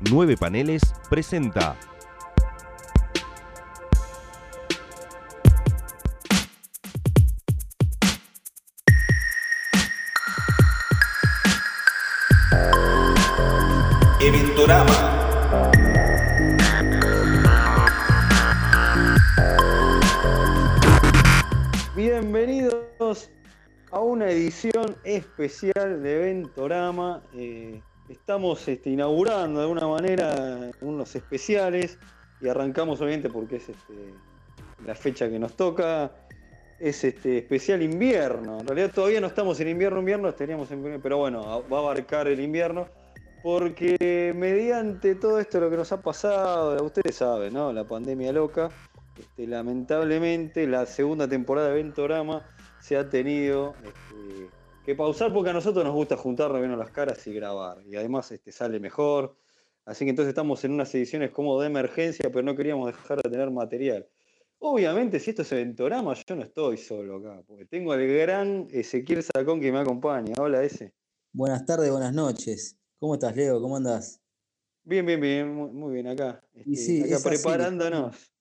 Nueve Paneles presenta. Eventorama. Bienvenidos a una edición especial de Ventorama. Eh, estamos este, inaugurando de alguna manera unos especiales y arrancamos obviamente porque es este, la fecha que nos toca. Es este especial invierno. En realidad todavía no estamos en invierno, invierno, estaríamos en pero bueno, va a abarcar el invierno. Porque mediante todo esto lo que nos ha pasado, ustedes saben, ¿no? La pandemia loca, este, lamentablemente la segunda temporada de Ventorama se ha tenido que pausar porque a nosotros nos gusta juntarnos, vernos las caras y grabar. Y además este, sale mejor. Así que entonces estamos en unas ediciones como de emergencia, pero no queríamos dejar de tener material. Obviamente, si esto es Ventorama, yo no estoy solo acá, porque tengo al gran Ezequiel Sacón que me acompaña. Hola, ese. Buenas tardes, buenas noches. ¿Cómo estás, Leo? ¿Cómo andás? Bien, bien, bien, muy, bien acá. acá preparándonos.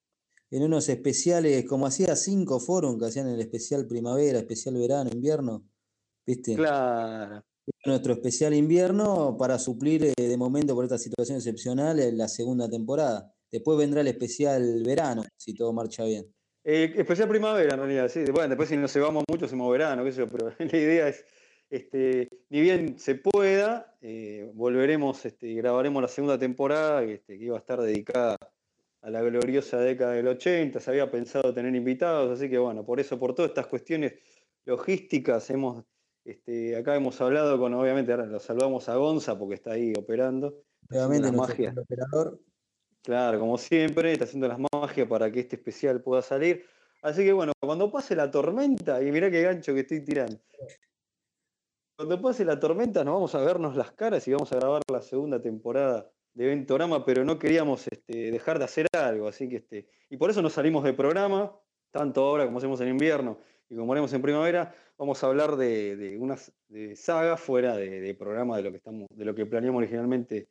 en unos especiales, como hacía cinco foros que hacían el especial primavera, especial verano, invierno, ¿viste? Claro. Nuestro especial invierno para suplir eh, de momento por esta situación excepcional la segunda temporada. Después vendrá el especial verano, si todo marcha bien. Eh, especial primavera, en realidad, sí. Bueno, después si nos llevamos mucho, hacemos verano, qué sé yo, pero la idea es este, ni bien se pueda, eh, volveremos este, y grabaremos la segunda temporada este, que iba a estar dedicada a la gloriosa década del 80. Se había pensado tener invitados, así que bueno, por eso, por todas estas cuestiones logísticas, hemos, este, acá hemos hablado con, obviamente, ahora lo saludamos a Gonza porque está ahí operando. Nuevamente, magia. operador. Claro, como siempre, está haciendo las magias para que este especial pueda salir. Así que bueno, cuando pase la tormenta, y mirá qué gancho que estoy tirando. Cuando pase la tormenta nos vamos a vernos las caras y vamos a grabar la segunda temporada de Ventorama, pero no queríamos este, dejar de hacer algo, así que este, y por eso nos salimos de programa, tanto ahora como hacemos en invierno y como haremos en primavera, vamos a hablar de, unas sagas fuera de, programa de lo que estamos, de lo que planeamos originalmente.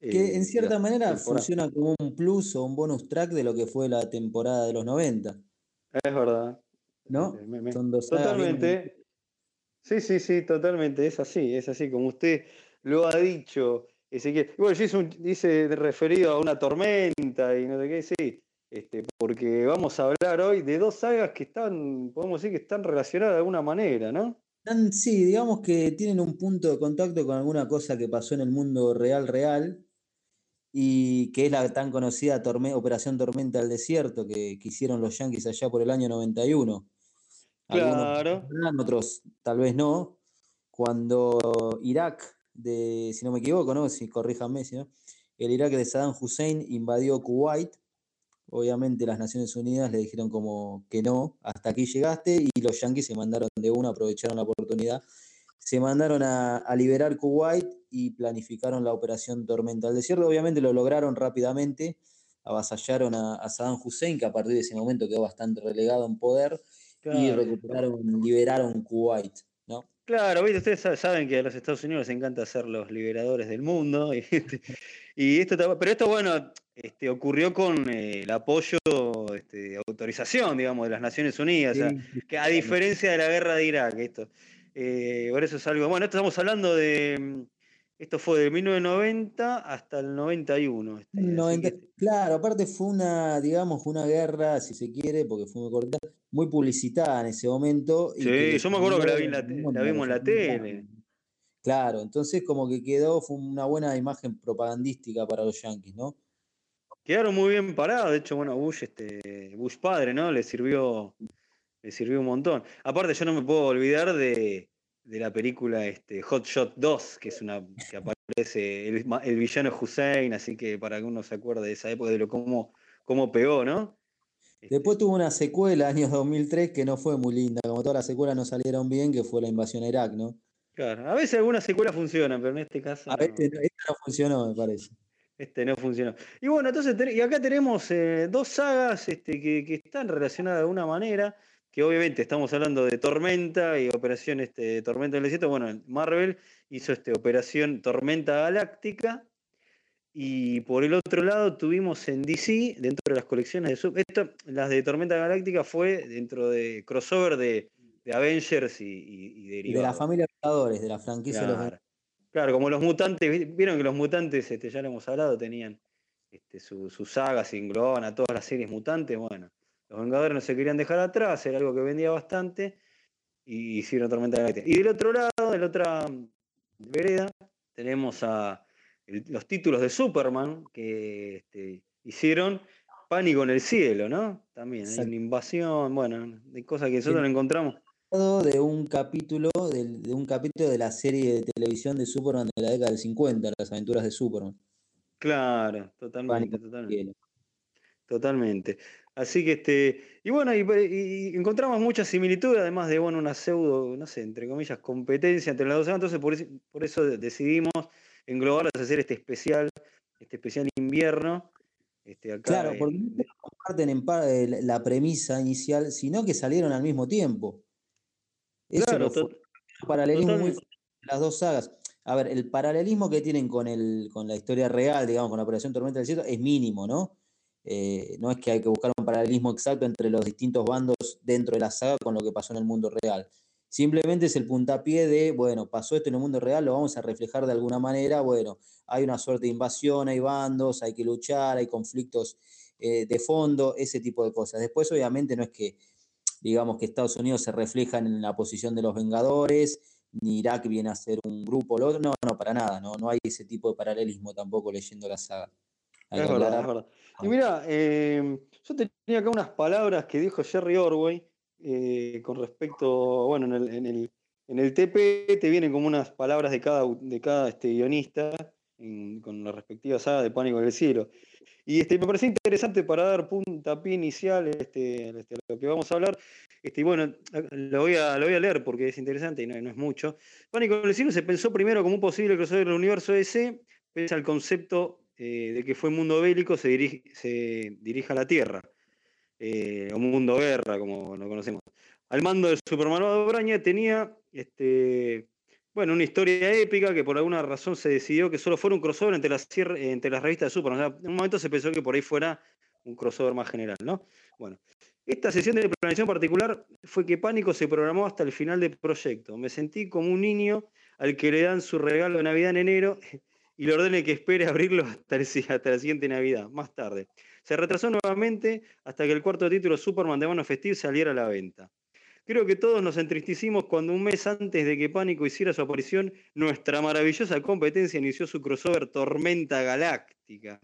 Que en eh, cierta manera funciona como un plus o un bonus track de lo que fue la temporada de los 90. Es verdad. ¿No? Son dos Totalmente. Sí, sí, sí, totalmente, es así, es así, como usted lo ha dicho, Ezequiel. Bueno, yo hice, un, dice referido a una tormenta y no sé qué, sí, este, porque vamos a hablar hoy de dos sagas que están, podemos decir que están relacionadas de alguna manera, ¿no? Sí, digamos que tienen un punto de contacto con alguna cosa que pasó en el mundo real, real, y que es la tan conocida Operación Tormenta del Desierto que, que hicieron los Yankees allá por el año 91 Claro. otros tal vez no. Cuando Irak, de, si no me equivoco, ¿no? Si corríjanme, si no, el Irak de Saddam Hussein invadió Kuwait. Obviamente las Naciones Unidas le dijeron como que no, hasta aquí llegaste, y los yanquis se mandaron de una, aprovecharon la oportunidad. Se mandaron a, liberar Kuwait y planificaron la operación Tormenta del Desierto. Obviamente lo lograron rápidamente, avasallaron a, a Saddam Hussein, que a partir de ese momento quedó bastante relegado en poder, y recuperaron, liberaron Kuwait, Claro, ustedes saben que a los Estados Unidos les encanta ser los liberadores del mundo. Y, este, esto, pero esto, bueno, este, ocurrió con eh, el apoyo, este, autorización, digamos, de las Naciones Unidas. que a diferencia de la guerra de Irak, esto. Eh, por eso es algo. Bueno, esto estamos hablando de esto fue de 1990 hasta el 91. Este, claro, aparte fue una, digamos, una guerra, si se quiere, porque fue muy corta, muy publicitada en ese momento. Sí, yo me acuerdo que la, vimos en la tele. Claro, entonces como que quedó, fue una buena imagen propagandística para los Yankees, ¿no? Quedaron muy bien parados, de hecho, bueno, Bush, este, Bush padre, ¿no? Le sirvió, le sirvió un montón. Aparte, yo no me puedo olvidar de, de la película este, Hot Shot 2, que es una que aparece el, villano Hussein, así que para que uno se acuerde de esa época, de lo cómo, cómo pegó, ¿no? Después tuvo una secuela, años 2003, que no fue muy linda, como todas las secuelas no salieron bien, que fue la invasión a Irak, ¿no? Claro, a veces algunas secuelas funcionan, pero en este caso. A no. Este, no funcionó, me parece. Este no funcionó. Y bueno, entonces, y acá tenemos eh, dos sagas este, que, que, están relacionadas de alguna manera que obviamente estamos hablando de Tormenta y Operación este, Tormenta del Desierto. Bueno, Marvel hizo este, Operación Tormenta Galáctica. Y por el otro lado tuvimos en DC, dentro de las colecciones de Super, las de Tormenta Galáctica fue dentro de crossover de, Avengers y, y, de la familia Vengadores, de la franquicia claro. de los Claro, como los mutantes, vieron que los mutantes, este, ya lo hemos hablado, tenían este, sus su sagas y englobaban a todas las series mutantes. Bueno, los Vengadores no se querían dejar atrás, era algo que vendía bastante, y hicieron Tormenta Galáctica. Y del otro lado, de la otra vereda, tenemos a los títulos de Superman que este, hicieron Pánico en el cielo, ¿no? También hay una invasión, bueno, de cosas que nosotros no encontramos. De un capítulo, de, un capítulo de la serie de televisión de Superman de la década del 50, las aventuras de Superman. Claro, totalmente, totalmente. Totalmente. Así que este, y bueno, y, encontramos muchas similitudes, además de bueno, una pseudo, no sé, entre comillas, competencia entre las dos. Entonces, por, por eso decidimos englobarlas, hacer este especial, este especial invierno. Este, claro, porque no comparten en eh, la premisa inicial, sino que salieron al mismo tiempo. Eso claro, paralelismo muy las dos sagas. A ver, el paralelismo que tienen con, el, con la historia real, digamos, con la Operación Tormenta del Cielo, es mínimo, ¿no? Eh, no es que hay que buscar un paralelismo exacto entre los distintos bandos dentro de la saga con lo que pasó en el mundo real. Simplemente es el puntapié de, bueno, pasó esto en el mundo real, lo vamos a reflejar de alguna manera, bueno, hay una suerte de invasión, hay bandos, hay que luchar, hay conflictos eh, de fondo, ese tipo de cosas. Después, obviamente, no es que, digamos, que Estados Unidos se refleja en la posición de los Vengadores, ni Irak viene a ser un grupo, no, no, para nada, no, no hay ese tipo de paralelismo tampoco leyendo la saga. Es verdad, es verdad. Y mira, eh, yo tenía acá unas palabras que dijo Jerry Orway, eh, con respecto, bueno, en el, en, el, en el, TP te vienen como unas palabras de cada, de cada este, guionista con la respectiva saga de Pánico en el Cielo. Y este, me parece interesante para dar puntapié inicial este, este, lo que vamos a hablar. Este, y bueno, lo voy, a, lo voy a leer porque es interesante y no, no es mucho. Pánico en el Cielo se pensó primero como un posible crossover del universo DC, pese al concepto eh, de que fue mundo bélico se, dirige, se dirija a la Tierra eh, o Mundo Guerra, como lo conocemos. Al mando del Superman Braña tenía este, bueno, una historia épica que por alguna razón se decidió que solo fuera un crossover entre las, entre las revistas de Superman. en un momento se pensó que por ahí fuera un crossover más general, ¿no? Bueno, esta sesión de planeación particular fue que Pánico se programó hasta el final del proyecto. Me sentí como un niño al que le dan su regalo de Navidad en enero y le ordene que espere abrirlo hasta, hasta la siguiente Navidad, más tarde. Se retrasó nuevamente hasta que el cuarto título Superman de Mano Festive saliera a la venta. Creo que todos nos entristecimos cuando un mes antes de que Pánico hiciera su aparición, nuestra maravillosa competencia inició su crossover Tormenta Galáctica.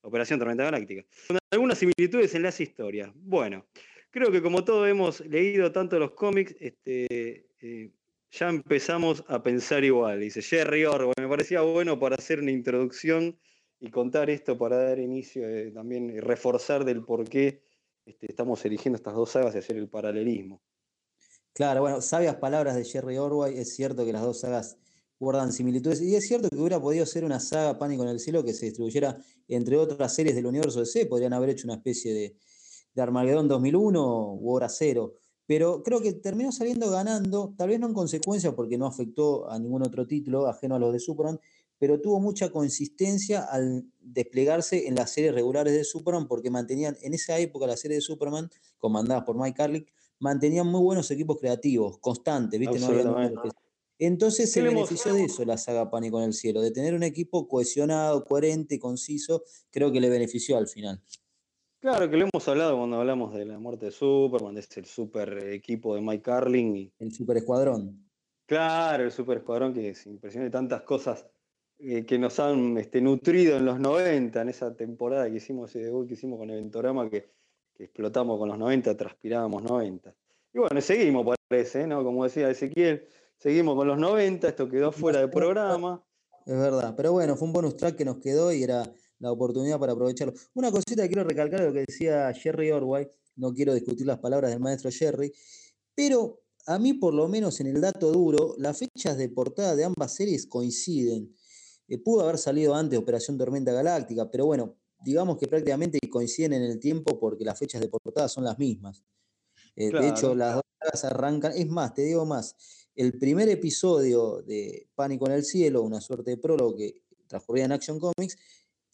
Operación Tormenta Galáctica. Con algunas similitudes en las historias. Bueno, creo que como todos hemos leído tanto los cómics, este, eh, ya empezamos a pensar igual. Dice Jerry Orwell. Me parecía bueno para hacer una introducción y contar esto para dar inicio eh, también y reforzar del por qué este, estamos eligiendo estas dos sagas y hacer el paralelismo. Claro, bueno, sabias palabras de Jerry Orwell, es cierto que las dos sagas guardan similitudes y es cierto que hubiera podido ser una saga Pánico en el Cielo que se distribuyera entre otras series del universo DC, podrían haber hecho una especie de, de Armagedón 2001 u Hora Cero, pero creo que terminó saliendo ganando, tal vez no en consecuencia porque no afectó a ningún otro título ajeno a los de Superman, pero tuvo mucha consistencia al desplegarse en las series regulares de Superman, porque mantenían, en esa época las series de Superman, comandadas por Mike Carlick, mantenían muy buenos equipos creativos, constantes, ¿viste? Entonces se benefició de eso la saga Pánico en el Cielo, de tener un equipo cohesionado, coherente, conciso, creo que le benefició al final. Claro, que lo hemos hablado cuando hablamos de la muerte de Superman, de el super equipo de Mike Carlin. El super escuadrón. Claro, el super escuadrón que es impresionante, tantas cosas eh, que nos han este, nutrido en los 90, en esa temporada que hicimos, ese debut que hicimos con Eventorama, que, que explotamos con los 90, transpirábamos 90. Y bueno, seguimos, parece, ¿no? Como decía Ezequiel, seguimos con los 90, esto quedó fuera de programa. Es verdad, pero bueno, fue un bonus track que nos quedó y era la oportunidad para aprovecharlo. Una cosita que quiero recalcar de lo que decía Jerry Orway, no quiero discutir las palabras del maestro Jerry, pero a mí por lo menos en el dato duro, las fechas de portada de ambas series coinciden. Eh, pudo haber salido antes Operación Tormenta Galáctica, pero bueno, digamos que prácticamente coinciden en el tiempo porque las fechas de portada son las mismas. Eh, de hecho, las dos sagas arrancan. Es más, te digo más. El primer episodio de Pánico en el Cielo, una suerte de prólogo que transcurría en Action Comics,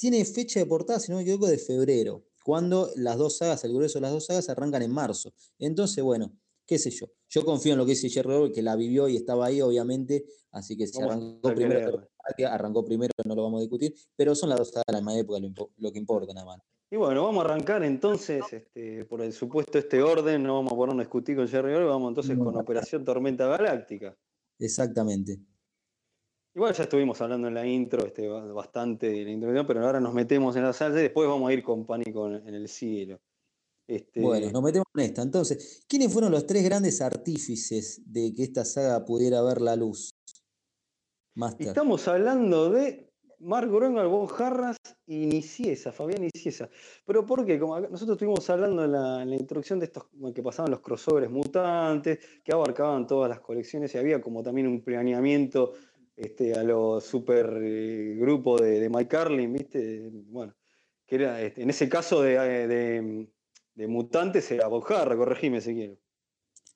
tiene fecha de portada, si no me equivoco, de febrero, cuando las dos sagas, el grueso de las dos sagas, arrancan en marzo. Entonces, bueno, qué sé yo. Yo confío en lo que dice Jerry que la vivió y estaba ahí, obviamente, así que si arrancó primero, arrancó primero, no lo vamos a discutir, pero son las dos sagas de la misma época lo, que importa nada más. Y bueno, vamos a arrancar entonces, este, por el supuesto este orden, no vamos a ponernos a discutir con Jerry vamos entonces con Operación Tormenta Galáctica. Exactamente. Igual ya estuvimos hablando en la intro este, bastante de la introducción, pero ahora nos metemos en la salsa y después vamos a ir con Pánico en el cielo. Este... Bueno, nos metemos en esta. Entonces, ¿quiénes fueron los tres grandes artífices de que esta saga pudiera ver la luz? Estamos hablando de Mark Gruenwald, Von Harras y Niciesa, Fabián Niciesa. Pero ¿por qué? Como nosotros estuvimos hablando en la, introducción de estos que pasaban los crossovers mutantes, que abarcaban todas las colecciones y había como también un planeamiento este, a los super eh, grupo de, Mike Carlin, ¿viste? Bueno, que era, este, en ese caso de, eh, de, mutantes era Bojarra, corregime si quiero.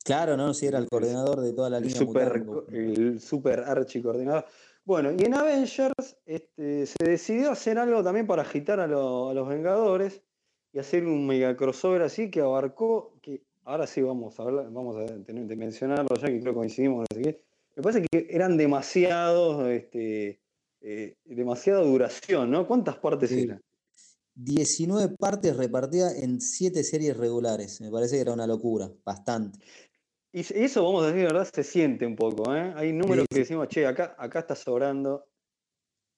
Claro, ¿no? Si era el coordinador de toda la línea. Super, el super archi coordinador. Bueno, y en Avengers este, se decidió hacer algo también para agitar a, los Vengadores y hacer un mega crossover así que abarcó, que ahora sí vamos a hablar, vamos a tener de mencionarlo ya que creo que coincidimos, no sé qué, me parece que eran demasiados, este, eh, demasiada duración, ¿no? ¿Cuántas partes eran? 19 partes repartidas en 7 series regulares. Me parece que era una locura, bastante. Y eso, vamos a decir, ¿verdad? Se siente un poco, ¿eh? Hay números que decimos, che, acá, acá está sobrando.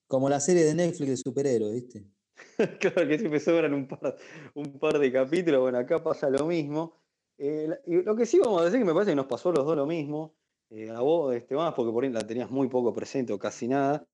Como la serie de Netflix de superhéroes, ¿viste? claro que siempre sobran un par, un par de capítulos. Bueno, acá pasa lo mismo. Eh, y lo que sí vamos a decir que me parece que nos pasó a los dos lo mismo. Eh, a vos, Esteban, porque por ahí la tenías muy poco presente o casi nada,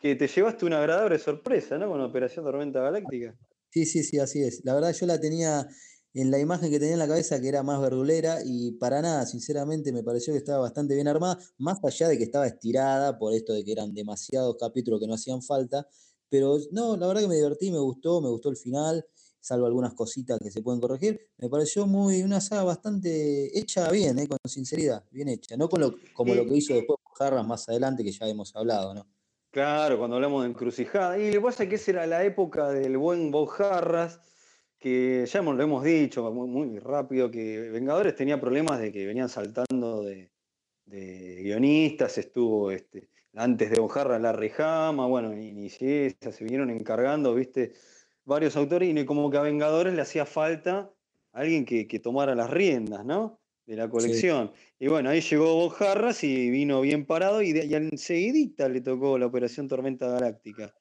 que te llevaste una agradable sorpresa, ¿no? Con la Operación Tormenta Galáctica. Sí, sí, sí, así es. La verdad yo la tenía en la imagen que tenía en la cabeza que era más verdulera y para nada, sinceramente me pareció que estaba bastante bien armada, más allá de que estaba estirada por esto de que eran demasiados capítulos que no hacían falta, pero no, la verdad que me divertí, me gustó, me gustó el final salvo algunas cositas que se pueden corregir, me pareció muy una saga bastante hecha bien, eh, con sinceridad, bien hecha, no con lo, como lo que hizo después Jarras más adelante, que ya hemos hablado, ¿no? Claro, cuando hablamos de encrucijada. Y lo que pasa es que esa era la época del buen Bob Jarras, que ya lo hemos dicho muy, rápido, que Vengadores tenía problemas de que venían saltando de, guionistas, estuvo este, antes de Bojarra la Rejama, bueno, y, y se vinieron encargando, viste, varios autores y como que a Vengadores le hacía falta alguien que, tomara las riendas, ¿no? De la colección. Y bueno, ahí llegó Bojarras y vino bien parado y, de, enseguidita le tocó la Operación Tormenta Galáctica.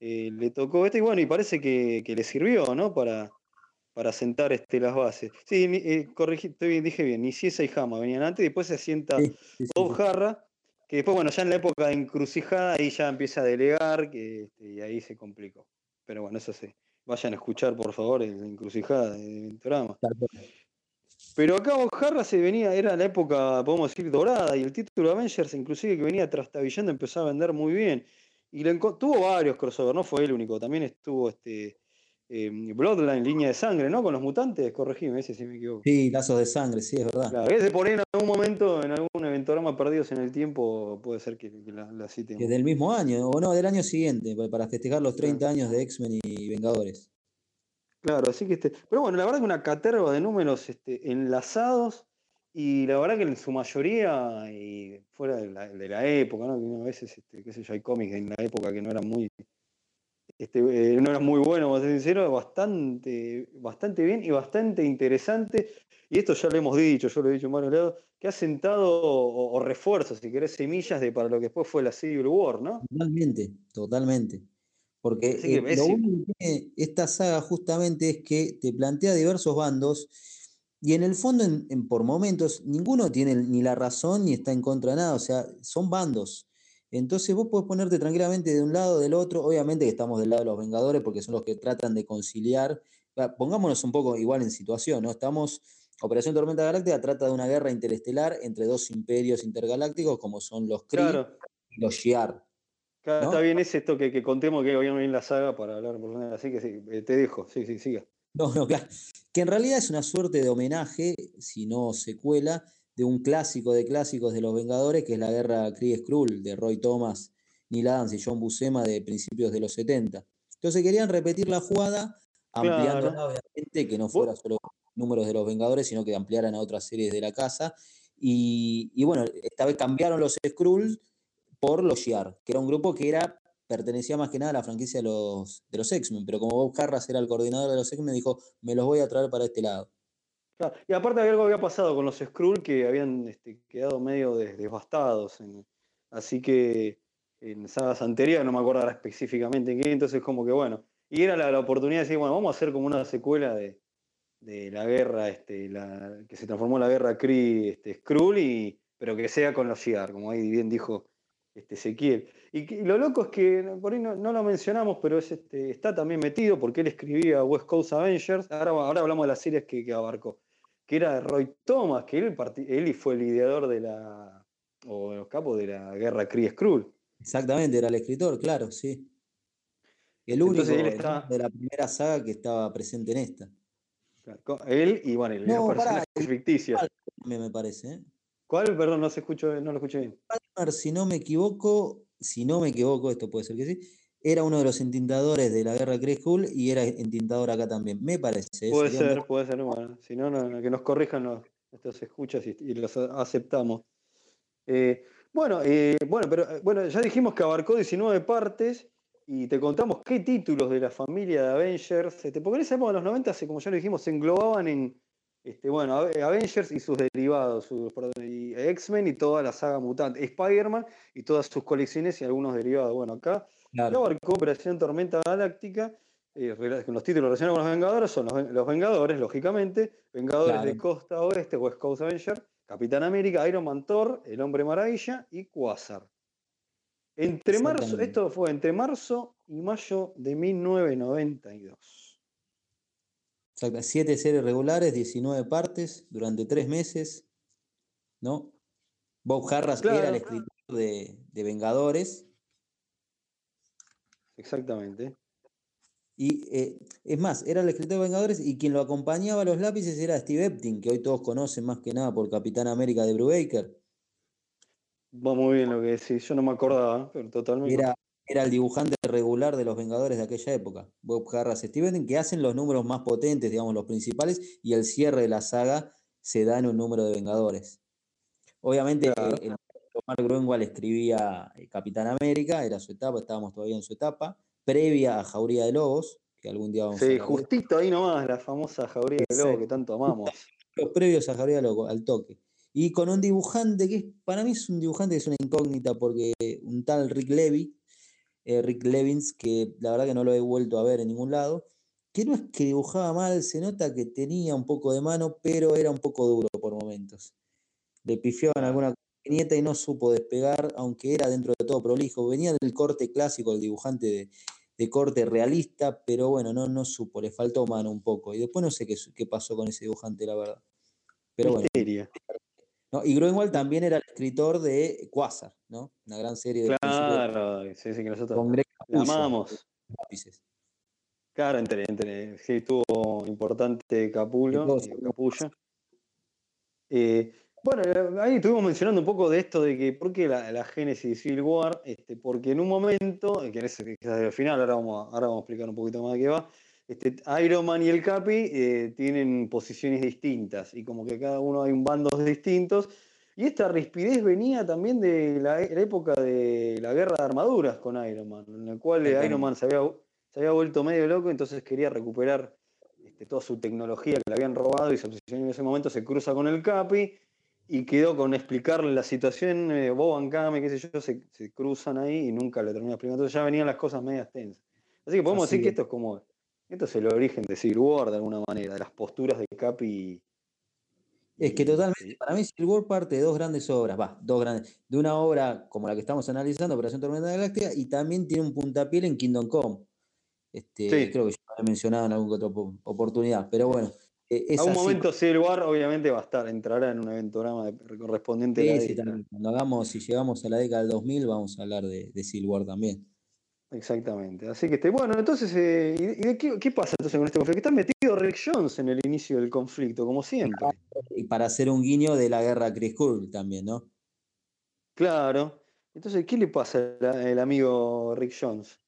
Eh, le tocó este y bueno, y parece que, le sirvió, ¿no? Para, para sentar este, las bases. Sí, eh, corregí, dije bien, ni Ciesa y Jama venían antes, y después se asienta Bojarra, que después, bueno, ya en la época de encrucijada, ahí ya empieza a delegar, que, este, y ahí se complicó. Pero bueno, eso sí. Vayan a escuchar, por favor, la encrucijada de Ventorama. Pero acá Ojarra se venía, era la época, podemos decir, dorada, y el título de Avengers, inclusive que venía trastabillando, empezó a vender muy bien. Y tuvo varios crossovers, no fue el único, también estuvo este eh, Bloodline, línea de sangre, ¿no? Con los mutantes, corregime ese si me equivoco. Sí, lazos de sangre, sí, es verdad. Claro, ese por ahí en algún momento, en algún eventorama perdidos en el tiempo, puede ser que, la, la cite. Que del mismo año, o no, del año siguiente, para festejar los 30 años de X-Men y Vengadores. Claro, así que este. Pero bueno, la verdad que una caterva de números este, enlazados. Y la verdad que en su mayoría, y fuera de la, época, ¿no? a veces, este, qué sé yo, hay cómics en la época que no eran muy este, eh, no era muy bueno, vamos a ser sincero, bastante, bastante bien y bastante interesante. Y esto ya lo hemos dicho, yo lo he dicho en varios lados, que ha sentado o, refuerzo, si querés, semillas de para lo que después fue la Civil War, ¿no? Totalmente, totalmente. Porque eh, lo único que tiene esta saga justamente es que te plantea diversos bandos y en el fondo, en, por momentos, ninguno tiene ni la razón ni está en contra de nada, o sea, son bandos. Entonces vos podés ponerte tranquilamente de un lado o del otro, obviamente que estamos del lado de los Vengadores porque son los que tratan de conciliar, pongámonos un poco igual en situación, ¿no? Estamos, Operación Tormenta Galáctica trata de una guerra interestelar entre dos imperios intergalácticos como son los Kree y los Shi'ar. Claro, Está bien, es esto que, contemos que hoy en la saga para hablar por lo así que sí, eh, te dejo, sí, sí, siga. No, no, claro. Que en realidad es una suerte de homenaje, si no secuela, de un clásico de clásicos de los Vengadores, que es la guerra Kree Skrull de Roy Thomas, Neil Adams y John Buscema de principios de los 70. Entonces querían repetir la jugada, ampliándola, obviamente, que no fuera solo números de los Vengadores, sino que ampliaran a otras series de la casa. Y, y bueno, esta vez cambiaron los Skrulls por los Shiar, que era un grupo que era pertenecía más que nada a la franquicia de los, de los X-Men, pero como Bob Carras era el coordinador de los X-Men, dijo, me los voy a traer para este lado. Y aparte algo había pasado con los Skrull que habían este, quedado medio devastados. así que en sagas anteriores, no me acuerdo ahora específicamente en qué, entonces como que bueno. Y era la, oportunidad de decir, bueno, vamos a hacer como una secuela de, la guerra, este, que se transformó en la guerra Kree este, pero que sea con los Shi'ar, como ahí bien dijo este, Ezequiel. Y, lo loco es que, por ahí no, lo mencionamos, pero es, está también metido porque él escribía West Coast Avengers, ahora, ahora hablamos de las series que, abarcó, que era Roy Thomas, que él, él fue el ideador de la, o los capos de la guerra Kree Skrull. Exactamente, era el escritor, claro, sí. El único de la primera saga que estaba presente en esta. Él y bueno, el no, personajes ficticios. Me parece, ¿eh? ¿Cuál? Perdón, no, se escuchó, no lo escuché bien. Palmer, si no me equivoco, si no me equivoco, esto puede ser que sí, era uno de los entintadores de la guerra School y era entintador acá también, me parece. Puede ser, puede ser, bueno, si no, que nos corrijan los, estos escuchas y, los aceptamos. Eh, bueno, eh, bueno, pero eh, bueno, ya dijimos que abarcó 19 partes y te contamos qué títulos de la familia de Avengers, este, porque en esa época de los 90, como ya lo dijimos, se englobaban en, este, bueno, Avengers y sus derivados, X-Men y toda la saga mutante, Spider-Man y todas sus colecciones y algunos derivados. Bueno, acá claro. abarcó Operación Tormenta Galáctica, eh, con los títulos relacionados con los Vengadores, son los, Vengadores, lógicamente, Vengadores de Costa Oeste, West Coast Avenger, Capitán América, Iron Man Thor, El Hombre Maravilla y Quasar. Entre marzo, esto fue entre marzo y mayo de 1992. Exacto, siete series regulares, 19 partes durante tres meses, ¿no? Bob Harras era el escritor de, Vengadores. Exactamente. Y eh, es más, era el escritor de Vengadores y quien lo acompañaba a los lápices era Steve Epting, que hoy todos conocen más que nada por Capitán América de Brubaker. Va muy bien lo que decís, yo no me acordaba, pero totalmente. Era, era el dibujante regular de los Vengadores de aquella época, Bob Harras Steven, que hacen los números más potentes, digamos, los principales, y el cierre de la saga se da en un número de Vengadores. Obviamente, el, Mark Gruenwald escribía eh, Capitán América, era su etapa, estábamos todavía en su etapa, previa a Jauría de Lobos, que algún día vamos a Sí, justito ahí nomás, la famosa Jauría de Lobos que tanto amamos. Los previos a Jauría de Lobos, al toque. Y con un dibujante que para mí es un dibujante que es una incógnita, porque un tal Rick Levy, eh, Rick Levins, que la verdad que no lo he vuelto a ver en ningún lado, que no es que dibujaba mal, se nota que tenía un poco de mano, pero era un poco duro por momentos. Le pifió en alguna nieta y no supo despegar, aunque era dentro de todo prolijo. Venía del corte clásico, el dibujante de, corte realista, pero bueno, no, no supo, le faltó mano un poco. Y después no sé qué, qué pasó con ese dibujante, la verdad. Pero bueno, y Groenwald también era el escritor de Quasar, ¿no? Una gran serie de. Claro, sí, sí, que nosotros la amamos. Claro, entre, entre, sí, tuvo importante Capulo, Capullo. Eh, bueno, eh, ahí estuvimos mencionando un poco de esto de que, ¿por qué la, la génesis de Civil War? Este, porque en un momento, que es, el final, ahora vamos, ahora vamos a explicar un poquito más de qué va, este, Iron Man y el Capi eh, tienen posiciones distintas y como que cada uno hay un bandos distintos. Y esta rispidez venía también de la, época de la guerra de armaduras con Iron Man, en la cual Iron Man se había, se había vuelto medio loco, entonces quería recuperar este, toda su tecnología que le habían robado y se en ese momento se cruza con el Capi y quedó con explicarle la situación, eh, Kame, qué sé yo, se, cruzan ahí y nunca le termina explicando. Entonces ya venían las cosas medias tensas. Así que podemos decir que esto es como esto es el origen de Civil War de alguna manera, de las posturas de Capi. Es que totalmente, para mí Civil War parte de dos grandes obras, va, dos grandes, de una obra como la que estamos analizando, Operación Tormenta Galáctica, y también tiene un puntapié en Kingdom Come. Este, Creo que ya lo he mencionado en alguna otra oportunidad, pero bueno. E, a un momento Civil War obviamente va a estar, entrará en un eventograma correspondiente sí, a la Cuando hagamos, si llegamos a la década del 2000, vamos a hablar de, de Civil War también. Exactamente. Así que, este, bueno, entonces, eh, ¿y, qué, pasa entonces con este conflicto? Que está metido Rick Jones en el inicio del conflicto, como siempre. Y para hacer un guiño de la guerra Chris Cool también, ¿no? Claro. Entonces, ¿qué le pasa al amigo Rick Jones?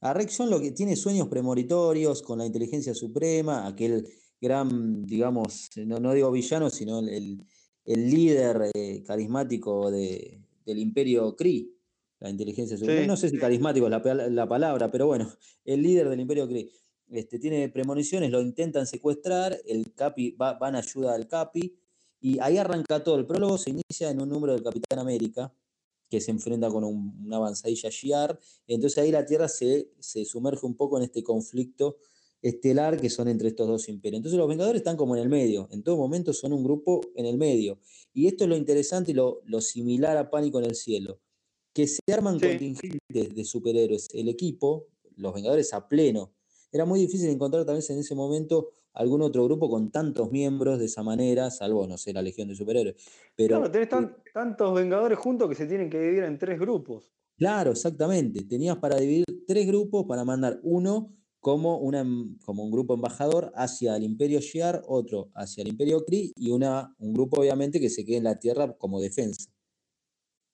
A Rexon lo que tiene sueños premonitorios con la inteligencia suprema, aquel gran, digamos, no, no digo villano, sino el, el líder eh, carismático de, del imperio Kree, la inteligencia suprema. No sé si carismático es la, la, palabra, pero bueno, el líder del imperio Kree. Este, tiene premoniciones, lo intentan secuestrar, el Capi va, van a ayuda al Capi, y ahí arranca todo. El prólogo se inicia en un número del Capitán América, que se enfrenta con un, una avanzadilla Shiar. Entonces ahí la Tierra se, se, sumerge un poco en este conflicto estelar que son entre estos dos imperios. Entonces los Vengadores están como en el medio, en todo momento son un grupo en el medio. Y esto es lo interesante y lo, lo similar a Pánico en el Cielo, que se arman contingentes de superhéroes. El equipo, los Vengadores a pleno. Era muy difícil encontrar tal vez en ese momento algún otro grupo con tantos miembros de esa manera, salvo, no sé, la Legión de Superhéroes. Pero, claro, tenés tantos Vengadores juntos que se tienen que dividir en tres grupos. Claro, exactamente. Tenías para dividir tres grupos para mandar uno como, una, como un grupo embajador hacia el Imperio Shiar, otro hacia el Imperio Kree y una, un grupo obviamente que se quede en la Tierra como defensa.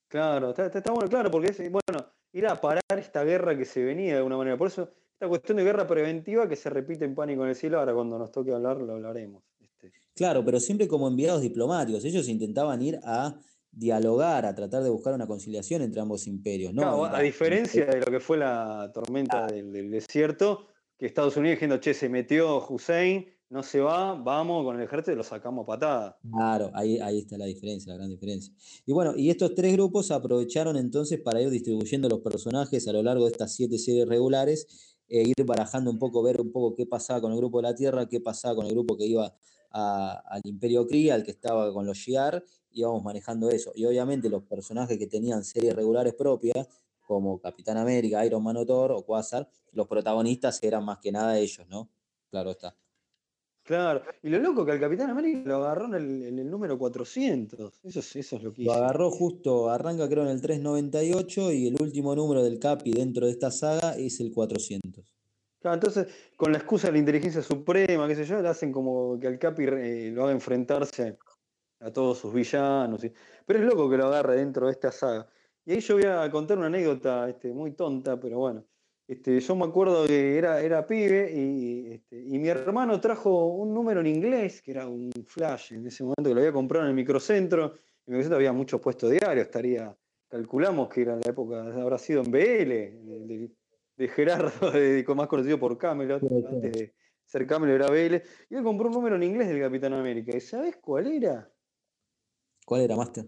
Claro, está, está bueno, claro, porque es, bueno, ir a parar esta guerra que se venía de alguna manera. Por eso, esta cuestión de guerra preventiva que se repite en Pánico en el Cielo, ahora cuando nos toque hablar lo hablaremos. Este. Claro, pero siempre como enviados diplomáticos. Ellos intentaban ir a dialogar, a tratar de buscar una conciliación entre ambos imperios. ¿no? a diferencia de lo que fue la tormenta del, del desierto, que Estados Unidos diciendo, che, se metió Hussein, no se va, vamos con el ejército y lo sacamos a patada. Claro, ahí, ahí está la diferencia, la gran diferencia. Y bueno, y estos tres grupos aprovecharon entonces para ir distribuyendo los personajes a lo largo de estas siete series regulares e ir barajando un poco, ver un poco qué pasaba con el grupo de la Tierra, qué pasaba con el grupo que iba al Imperio Kree, al que estaba con los Shi'ar, íbamos manejando eso. Y obviamente los personajes que tenían series regulares propias, como Capitán América, Iron Man o Thor o Quasar, los protagonistas eran más que nada ellos, ¿no? Claro está. Claro, y lo loco que al Capitán América lo agarró en el, en el número 400, eso es, eso es lo que Lo agarró justo, arranca creo en el 398 y el último número del Capi dentro de esta saga es el 400. Claro, entonces con la excusa de la inteligencia suprema, qué sé yo, le hacen como que al Capi eh, lo haga enfrentarse a todos sus villanos. Pero es loco que lo agarre dentro de esta saga. Y ahí yo voy a contar una anécdota este, muy tonta, pero bueno. Este, yo me acuerdo que era, era pibe y, este, y, mi hermano trajo un número en inglés, que era un flash en ese momento que lo había comprado en el microcentro. En el microcentro había muchos puestos diarios, estaría, calculamos que era en la época, habrá sido en BL, de, de Gerardo, de, más conocido por Camelot, antes de ser Camelot era BL. Y él compró un número en inglés del Capitán América. ¿Y sabes cuál era? ¿Cuál era, Master?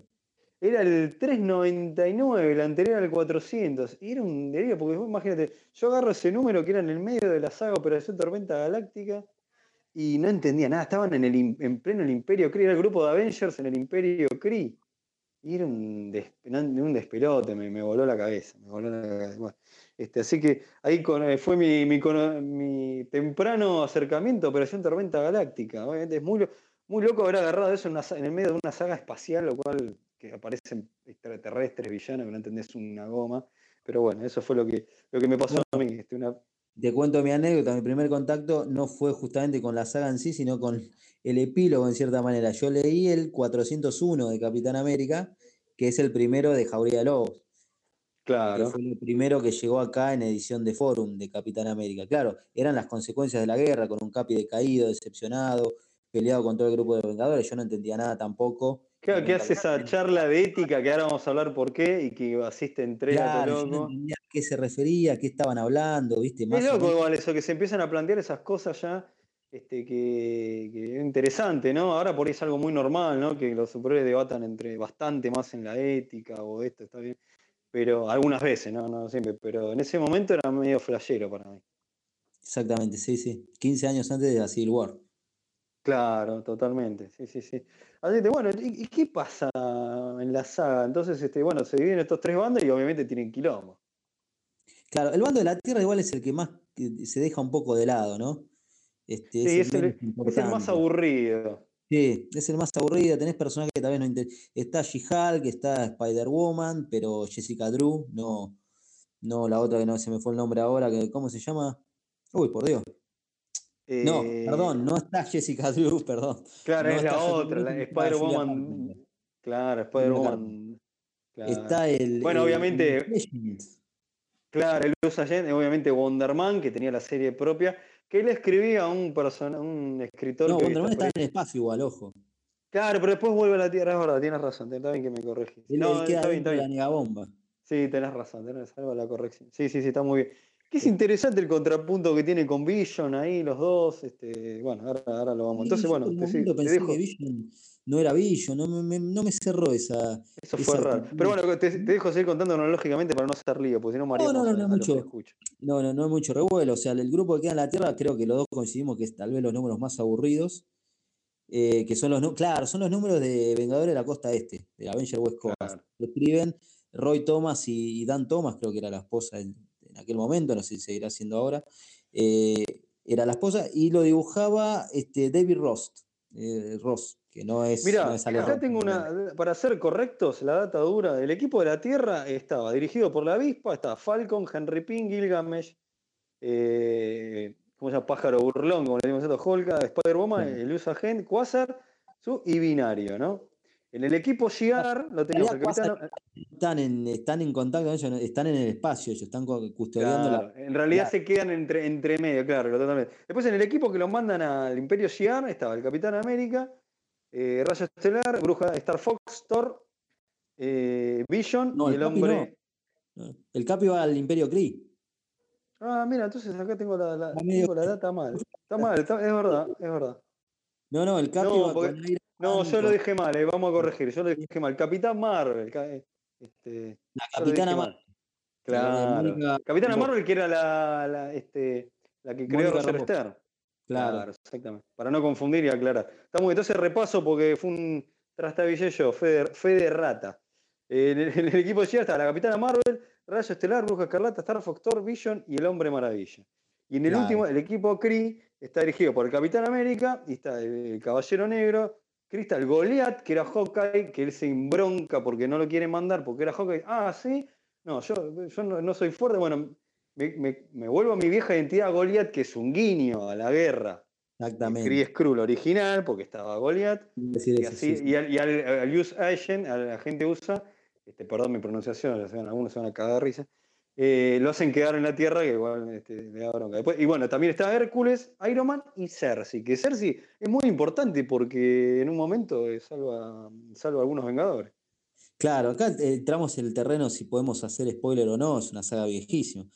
Era el 399, el anterior al 400. Y era un delirio, porque imagínate, yo agarro ese número que era en el medio de la saga Operación Tormenta Galáctica y no entendía nada. Estaban en, el, en pleno el Imperio Kree, era el grupo de Avengers en el Imperio Kree. Y era un, un despelote, me, me, voló la cabeza. Este, así que ahí eh, fue mi, mi, temprano acercamiento a Operación Tormenta Galáctica. Obviamente es muy, muy loco haber agarrado eso en el medio de una saga espacial, lo cual que aparecen extraterrestres, villanos, que no entendés una goma. Pero bueno, eso fue lo que, lo que me pasó a mí. Este, una... Te cuento mi anécdota, mi primer contacto no fue justamente con la saga en sí, sino con el epílogo en cierta manera. Yo leí el 401 de Capitán América, que es el primero de Jauría de Lobos. Claro. Que fue el primero que llegó acá en edición de Forum de Capitán América. Claro, eran las consecuencias de la guerra, con un Capi decaído, decepcionado, peleado con todo el grupo de Vengadores. Yo no entendía nada tampoco Claro, que hace esa charla de ética que ahora vamos a hablar por qué y que asiste entre claro, loco. No a qué se refería, a qué estaban hablando, ¿viste? Más es loco igual eso, que se empiezan a plantear esas cosas ya, este, que, que, es interesante, ¿no? Ahora por ahí es algo muy normal, ¿no? Que los superhéroes debatan entre bastante más en la ética o esto, está bien. Pero algunas veces, ¿no? No siempre, pero en ese momento era medio flashero para mí. Exactamente, sí, sí. 15 años antes de la Civil War. Claro, totalmente, sí, sí, sí. Así que, bueno, ¿y, qué pasa en la saga? Entonces, este, bueno, se dividen estos tres bandos y obviamente tienen quilombo. Claro, el bando de la Tierra igual es el que más se deja un poco de lado, ¿no? Este, sí, es, el, es, el, más aburrido. Sí, es el más aburrido. Tenés personajes que tal vez no interesan. Está She-Hulk, está Spider-Woman, pero Jessica Drew, no, no la otra que no se me fue el nombre ahora, que, ¿cómo se llama? Uy, por Dios no, perdón, eh, no está Jessica Drew, perdón. Claro, es la otra, la Spider-Woman. Claro, Spider-Woman. Está el. Bueno, obviamente. Claro, el Luz obviamente Wonderman, que tenía la serie propia, que él escribía a un, persona, un escritor. No, que Wonderman está en el espacio igual, ojo. Claro, pero después vuelve a la Tierra, es verdad, tienes razón, está bien que me corregís. Él, No, él queda está bien, está la negabomba. Sí, tenés razón, tenés salva la corrección. Sí, sí, sí, está muy bien. Que es interesante el contrapunto que tiene con Vision ahí, los dos. Este, bueno, ahora, ahora lo vamos. Entonces, bueno, te, te pensé dejo. que Vision no era Vision, no me, no me cerró esa. Eso fue esa raro. Pero bueno, te, te dejo seguir contando cronológicamente para no hacer lío, porque si no No, mareamos no, no, no que mucho. No, no, no es mucho revuelo. O sea, el grupo que queda en la Tierra, creo que los dos coincidimos que es tal vez los números más aburridos. eh, que son los, claro, son los números de Vengadores de la Costa Este, de Avenger West Coast. Claro. Lo escriben Roy Thomas y, y Dan Thomas, creo que era la esposa en, en aquel momento, no sé si seguirá siendo ahora. eh, era la esposa, y lo dibujaba este, David Rost, eh, Ross, que no es. Mira, no acá tengo una. Para ser correctos, la data dura. El equipo de la Tierra estaba dirigido por la avispa, estaba Falcon, Henry Pym, Gilgamesh, eh, ¿cómo se llama? Pájaro Burlón, como le decimos nosotros, Holga, Spider-Woman, Claro. el USA Quasar, su y Binario, ¿no? En el equipo Shiar lo capitán. Están en, están en contacto, ellos están en el espacio, ellos están custodiando la. Claro, en realidad Claro. se quedan entre, entre medio, claro, totalmente. Después en el equipo que lo mandan al Imperio Shiar estaba el Capitán América, eh, Rayo Estelar, Bruja, Star Fox, Thor, eh, Vision No, y el el hombre. ¿no? El Capi va al Imperio Kree. Ah, mira, entonces acá tengo la, la- tengo la data mal. Está mal, está- es verdad, es verdad. No, no, el Capi No, va porque- con Iron No, yo lo dejé mal, eh, vamos a corregir, yo lo dejé mal. Capitán Marvel, eh, este, la Capitana dije Marvel. Claro. Mónica Capitana. Marvel, que era la, la, este, la que creó Roger. Stern. Claro. exactamente. Para no confundir y aclarar. Estamos entonces repaso porque fue un trastabillillo, fe de, fe de rata. En el, en el equipo de estaba la Capitana Marvel, Rayo Estelar, Bruja Escarlata, Star Fox, Thor, Vision y el Hombre Maravilla. Y en el Claro. último, el equipo Kree está dirigido por el Capitán América y está el Caballero Negro, Crystal Goliath, que era Hawkeye, que él se embronca porque no lo quiere mandar porque era Hawkeye. Ah, sí. No, yo, yo no, no soy fuerte. Bueno, me, me- me vuelvo a mi vieja identidad Goliath, que es un guiño a la guerra. Exactamente. Kree Skrull original, porque estaba Goliath. Decir Y, así, sí, y al, y al- al use agent, a la gente usa, este, perdón mi pronunciación, algunos se van a cagar de risa, eh, lo hacen quedar en la Tierra, que igual este, le da bronca. Después, y bueno, también está Hércules, Iron Man y Cersei, que Cersei es muy importante porque en un momento eh, salva, salva a algunos Vengadores. Claro, acá eh, entramos en el terreno si podemos hacer spoiler o no, es una saga viejísima.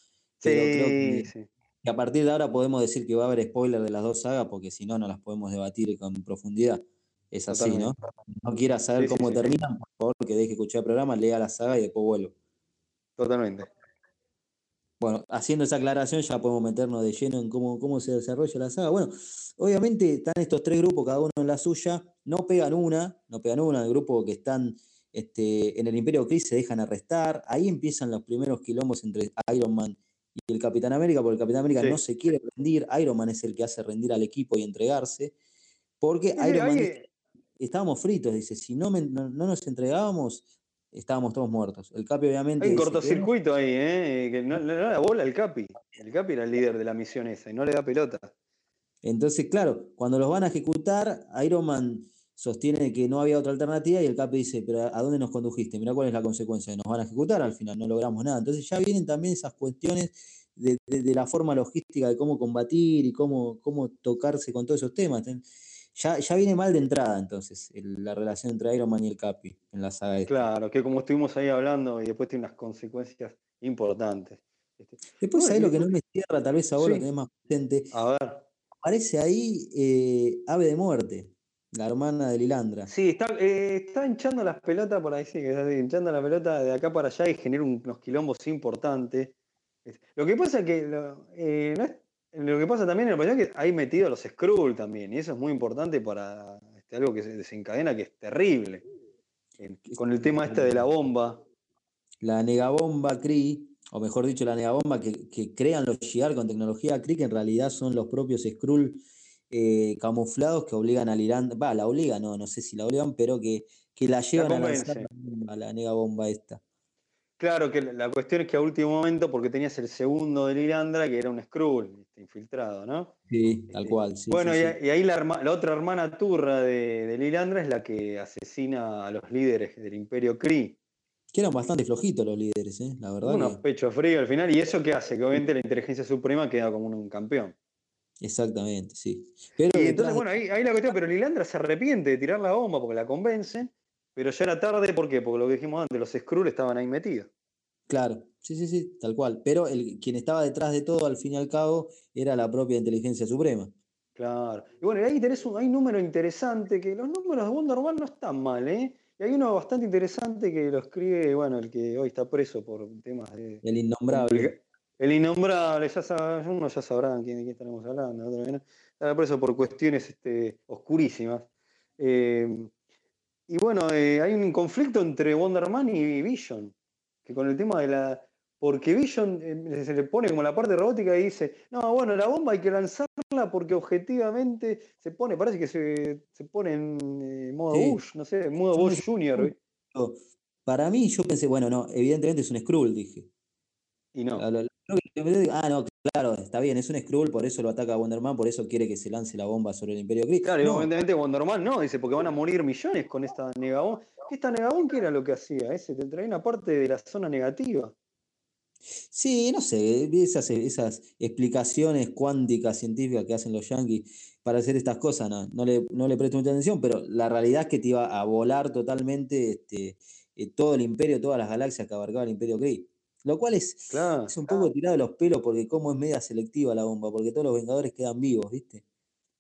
Pero creo Sí, que, sí. que a partir de ahora podemos decir que va a haber spoiler de las dos sagas, porque si no, no las podemos debatir con profundidad. Es así, ¿no? No quiera saber Sí, cómo terminan, por favor, que deje escuchar el programa, lea la saga y después vuelvo. Totalmente. Bueno, haciendo esa aclaración ya podemos meternos de lleno en cómo, cómo se desarrolla la saga. Bueno, obviamente están estos tres grupos, cada uno en la suya, no pegan una, no pegan una, el grupo que están este, en el Imperio Kree se dejan arrestar, ahí empiezan los primeros quilombos entre Iron Man y el Capitán América, porque el Capitán América Sí. no se quiere rendir, Iron Man es el que hace rendir al equipo y entregarse, porque Sí, Iron Man estábamos fritos, dice, si no, me- no, no nos entregábamos, estábamos todos muertos. El Capi obviamente... Hay un cortocircuito ahí, ¿eh? Que no, no da la bola al Capi. El Capi era el líder de la misión esa y no le da pelota. Entonces, claro, cuando los van a ejecutar, Iron Man sostiene que no había otra alternativa y el Capi dice, pero ¿a dónde nos condujiste? Mirá cuál es la consecuencia, nos van a ejecutar, al final no logramos nada. Entonces ya vienen también esas cuestiones de, de- de la forma logística de cómo combatir y cómo, cómo tocarse con todos esos temas. Ya, ya viene mal de entrada entonces el- la relación entre Iron Man y el Capi en la saga esta. Claro, que como estuvimos ahí hablando y después tiene unas consecuencias importantes. Este, Después, Bueno, ahí y lo que no me cierra, tal vez ahora Sí. lo tenés más presente, A ver. aparece ahí eh, Ave de Muerte, la hermana de Lilandra. Sí, está, eh, está hinchando las pelotas por ahí, sí, que está hinchando la pelota de acá para allá y genera un- unos quilombos importantes. Es- Lo que pasa es que lo, eh, no es- lo que pasa también en el es que hay metido los Skrull también, y eso es muy importante para este, algo que se desencadena que es terrible. Con el tema este de la bomba. la negabomba Kree, o mejor dicho, la negabomba que, que crean los Shi'ar con tecnología Kree, que en realidad son los propios Skrull eh, camuflados que obligan al Irán, va, la obligan, no, no sé si la obligan, pero que, que la llevan a lanzar la bomba, la negabomba esta. Claro que la- cuestión es que a último momento, porque tenías el segundo de Lilandra, que era un Skrull este, infiltrado, ¿no? Sí, tal Este, cual. sí, bueno, sí, y, sí. y ahí la, herma- la otra hermana turra de, de Lilandra es la que asesina a los líderes del Imperio Kree. Que eran bastante flojitos los líderes, ¿eh? la verdad. Unos que- pechos fríos al final. ¿Y eso qué hace? Que obviamente la inteligencia suprema queda como un campeón. Exactamente, sí. Pero Y entonces, de- bueno, ahí, ahí la cuestión, pero Lilandra se arrepiente de tirar la bomba porque la convencen, pero ya era tarde, ¿por qué? Porque lo que dijimos antes, los Skrull estaban ahí metidos. Claro, sí, sí, sí, tal cual. Pero el, quien estaba detrás de todo, al fin y al cabo, era la propia inteligencia suprema. Claro. Y bueno, ahí tenés un, hay un número interesante, que los números de Wonder Woman no están mal, ¿eh? Y hay uno bastante interesante que lo escribe, bueno, el que hoy está preso por temas de... El innombrable. El innombrable, ya sab- unos ya sabrán quién, de quién estaremos hablando, otros que no. Está preso por cuestiones este, oscurísimas. Eh, y bueno, eh, hay un conflicto entre Wonder Man y Vision, que con el tema de la... Porque Vision eh, se le pone como la parte robótica y dice, no, bueno, la bomba hay que lanzarla porque objetivamente se pone, parece que se, se pone en eh, modo Sí. Bush, no sé, en modo Yo Bush Junior. Para mí, yo pensé, bueno, no, evidentemente es un Skrull, dije. Y no. A lo- Ah, no, claro, está bien, es un Skrull, por eso lo ataca Wonder Man, por eso quiere que se lance la bomba sobre el Imperio Gris. Claro, No, evidentemente Wonder Man no, dice, porque van a morir millones con esta Negabón. ¿Qué esta Negabón qué era lo que hacía? Ese te traía una parte de la zona negativa. Sí, no sé, esas, esas explicaciones cuánticas científicas que hacen los yankees para hacer estas cosas, no, no le, no le presto mucha atención, pero la realidad es que te iba a volar totalmente este, eh, todo el imperio, todas las galaxias que abarcaba el imperio Kree. Lo cual es, Claro. es un poco tirado de los pelos porque como es media selectiva la bomba, porque todos los Vengadores quedan vivos, ¿viste?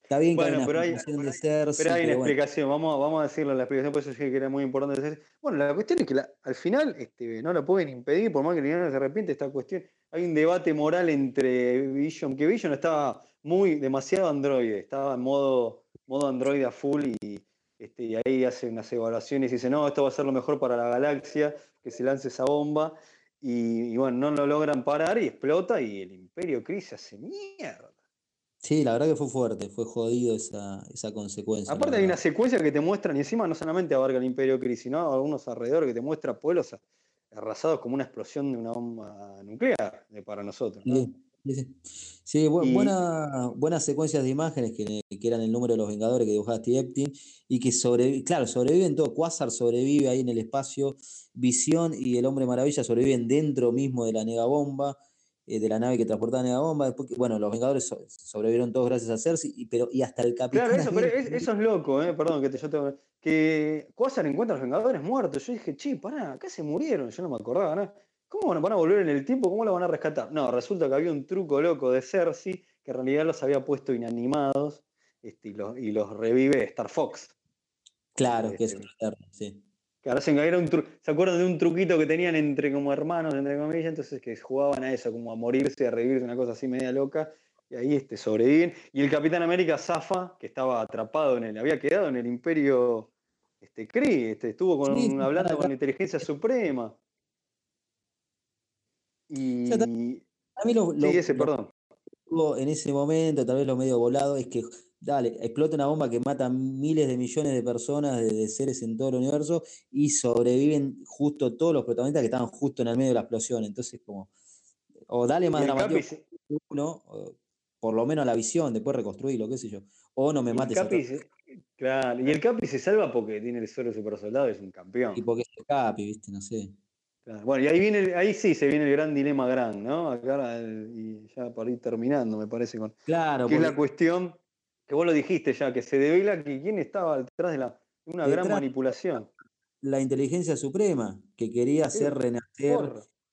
Está bien que Bueno, hay una pero hay- de Cersei, Pero hay una pero bueno, explicación, vamos, vamos a decirlo la explicación, por eso dije que era muy importante. decir. Bueno, la cuestión es que la- al final este, no la pueden impedir, por más que Liliana se arrepiente, esta cuestión. Hay un debate moral entre Vision, que Vision estaba muy, demasiado androide, estaba en modo, modo androide a full y, este, y ahí hace unas evaluaciones y dice, no, esto va a ser lo mejor para la galaxia, que se lance esa bomba. Y, y bueno, no lo logran parar y explota y el imperio se hace mierda. sí, la verdad que fue fuerte, fue jodido esa, esa consecuencia. Aparte hay una secuencia que te muestran, y encima no solamente abarca el Imperio Kree, sino algunos alrededor que te muestra pueblos arrasados como una explosión de una bomba nuclear eh, para nosotros. ¿no? Sí, sí, bu- Y- buena- buenas secuencias de imágenes que, que eran el número de los Vengadores que dibujaba Steve Epstein y que sobreviven, claro, sobreviven todo. Quasar sobrevive ahí en el espacio, Visión y el Hombre Maravilla sobreviven dentro mismo de la negabomba, eh, de la nave que transportaba la negabomba. Después, bueno, los Vengadores so- sobrevivieron todos gracias a Cersei, y, pero, y hasta el Capitán Claro, eso, pero es- eso es loco, eh, perdón, que te, yo te- que Quasar encuentra a los Vengadores muertos. Yo dije, che, pará, acá se murieron, yo no me acordaba, ¿no? ¿Cómo van a, volver en el tiempo? ¿Cómo la van a rescatar? No, resulta que había un truco loco de Cersei que en realidad los había puesto inanimados este, y, los, y los revive Star Fox. Claro, que es este, otro eterno, sí. Que ahora se, era un ¿se acuerdan de un truquito que tenían entre como hermanos, entre comillas? Entonces que jugaban a eso, como a morirse, a revivirse, una cosa así media loca. Y ahí este, sobreviven. Y el Capitán América Zafa, que estaba atrapado en el, había quedado en el Imperio este, Kree, este, estuvo con, Sí, sí, hablando con la inteligencia suprema. Y. A mí lo, Sí, lo- ese, lo- perdón. en ese momento, tal vez lo medio volado, es que, dale, explota una bomba que mata miles de millones de personas, de, de seres en todo el universo, y sobreviven justo todos los protagonistas que estaban justo en el medio de la explosión. Entonces, como, o dale más el dramatismo se- uno, por lo menos la visión, después reconstruirlo, qué sé yo. O no me el mates a Capi se- claro, y el Capi se salva porque tiene el suelo super soldado, es un campeón. Y porque es Capi, viste, no sé. Claro, Bueno, y ahí viene, ahí sí se viene el gran dilema gran, ¿no? Acá y ya para ir terminando, me parece, con Claro, que es la cuestión que vos lo dijiste ya, que se devela que quién estaba detrás de la una gran manipulación. la inteligencia suprema, que quería hacer renacer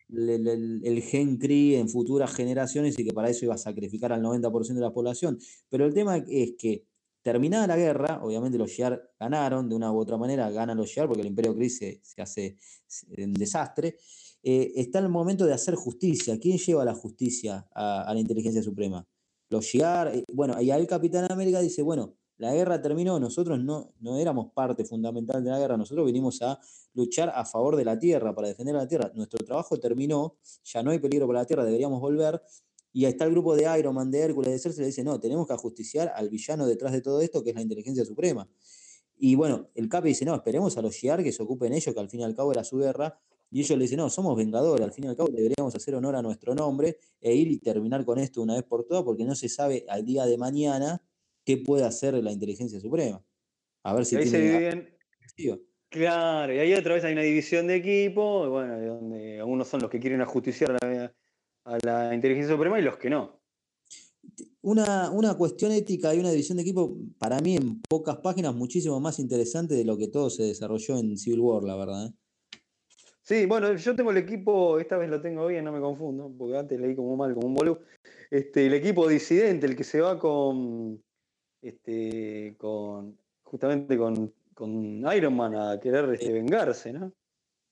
el, el- el- el gen Cree en futuras generaciones y que para eso iba a sacrificar al 90% de la población. Pero el tema es que terminada la guerra, obviamente los Shi'ar ganaron, de una u otra manera ganan los Shi'ar porque el imperio Kree se, hace en desastre. eh, está el momento de hacer justicia. ¿Quién lleva la justicia a, a la inteligencia suprema? Los Shi'ar, eh, bueno, y ahí el Capitán América dice, bueno, la guerra terminó, nosotros no, no éramos parte fundamental de la guerra, nosotros vinimos a luchar a favor de la tierra, para defender la tierra. Nuestro trabajo terminó, ya no hay peligro para la tierra, deberíamos volver. Y ahí está el grupo de Iron Man, de Hércules, de Cersei, le dice, no, tenemos que ajusticiar al villano detrás de todo esto, que es la inteligencia suprema. Y bueno, el Capi dice, no, esperemos a los Shi'ar que se ocupen ellos, que al fin y al cabo era su guerra. Y ellos le dicen, no, somos vengadores, al fin y al cabo deberíamos hacer honor a nuestro nombre e ir y terminar con esto una vez por todas, porque no se sabe al día de mañana qué puede hacer la inteligencia suprema. A ver si ahí se activa. Claro, y ahí otra vez hay una división de equipo, bueno, donde algunos son los que quieren ajusticiar la, a la inteligencia suprema y los que no. Una, una, cuestión ética y una división de equipo, para mí en pocas páginas, muchísimo más interesante de lo que todo se desarrolló en Civil War, la verdad. ¿eh? Sí, bueno, yo tengo el equipo, esta vez lo tengo bien, no me confundo, porque antes leí como mal, como un boludo. Este, el equipo disidente, el que se va con, este, con justamente con, con Iron Man a querer este, vengarse, ¿no?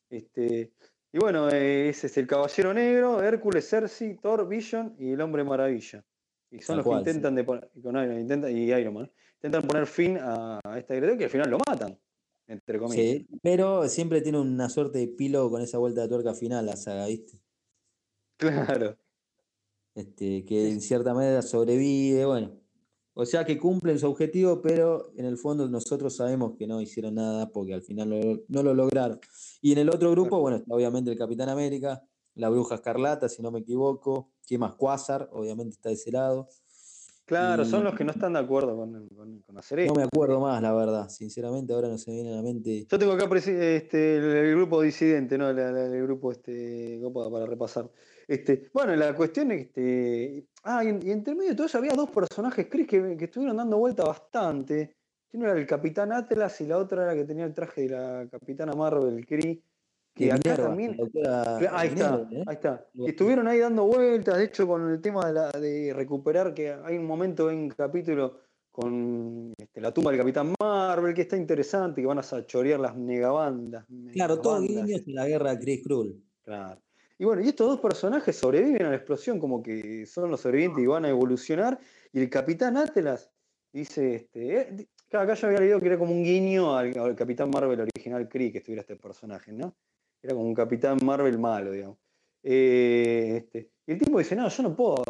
Este, y bueno, ese es el Caballero Negro, Hércules, Cersei, Thor, Vision y el Hombre Maravilla. Y son los que intentan de poner, con intentan, y Iron Man, intentan poner fin a, esta agresión que al final lo matan, entre comillas. Sí, pero siempre tiene una suerte de pilo con esa vuelta de tuerca final la saga, ¿viste? Claro. Este, que en cierta manera sobrevive, bueno. O sea que cumplen su objetivo, pero en el fondo nosotros sabemos que no hicieron nada porque al final no lo lograron. Y en el otro grupo, bueno, está obviamente el Capitán América, la Bruja Escarlata, si no me equivoco, ¿qué más? Quasar, obviamente está de ese lado. Claro, son los que no están de acuerdo con, hacer esto. No me acuerdo más, la verdad. Sinceramente, ahora no se me viene a la mente. Yo tengo acá este, el, grupo disidente, ¿no? El, grupo este, para repasar. Este, bueno, la cuestión es este. Ah, y, entre medio de todo eso había dos personajes, Chris, que, que estuvieron dando vuelta bastante. Uno era el Capitán Atlas y la otra era que tenía el traje de la Capitana Marvel, Kree. Que acá también. ahí está, ¿eh? ahí está. estuvieron ahí dando vueltas, de hecho, con el tema de, la, de recuperar, que hay un momento en capítulo con este, la tumba del Capitán Marvel, que está interesante, que van a sachorear las negabandas. Claro, todo guiños en la guerra de Chris Krull. Claro. Y bueno, y estos dos personajes sobreviven a la explosión, como que son los sobrevivientes y van a evolucionar. Y el Capitán Atlas dice, este, eh, acá yo había leído que era como un guiño al, Capitán Marvel original Kree que estuviera este personaje, ¿no? Era como un Capitán Marvel malo, digamos. Eh, este, y el tipo dice, no, yo no puedo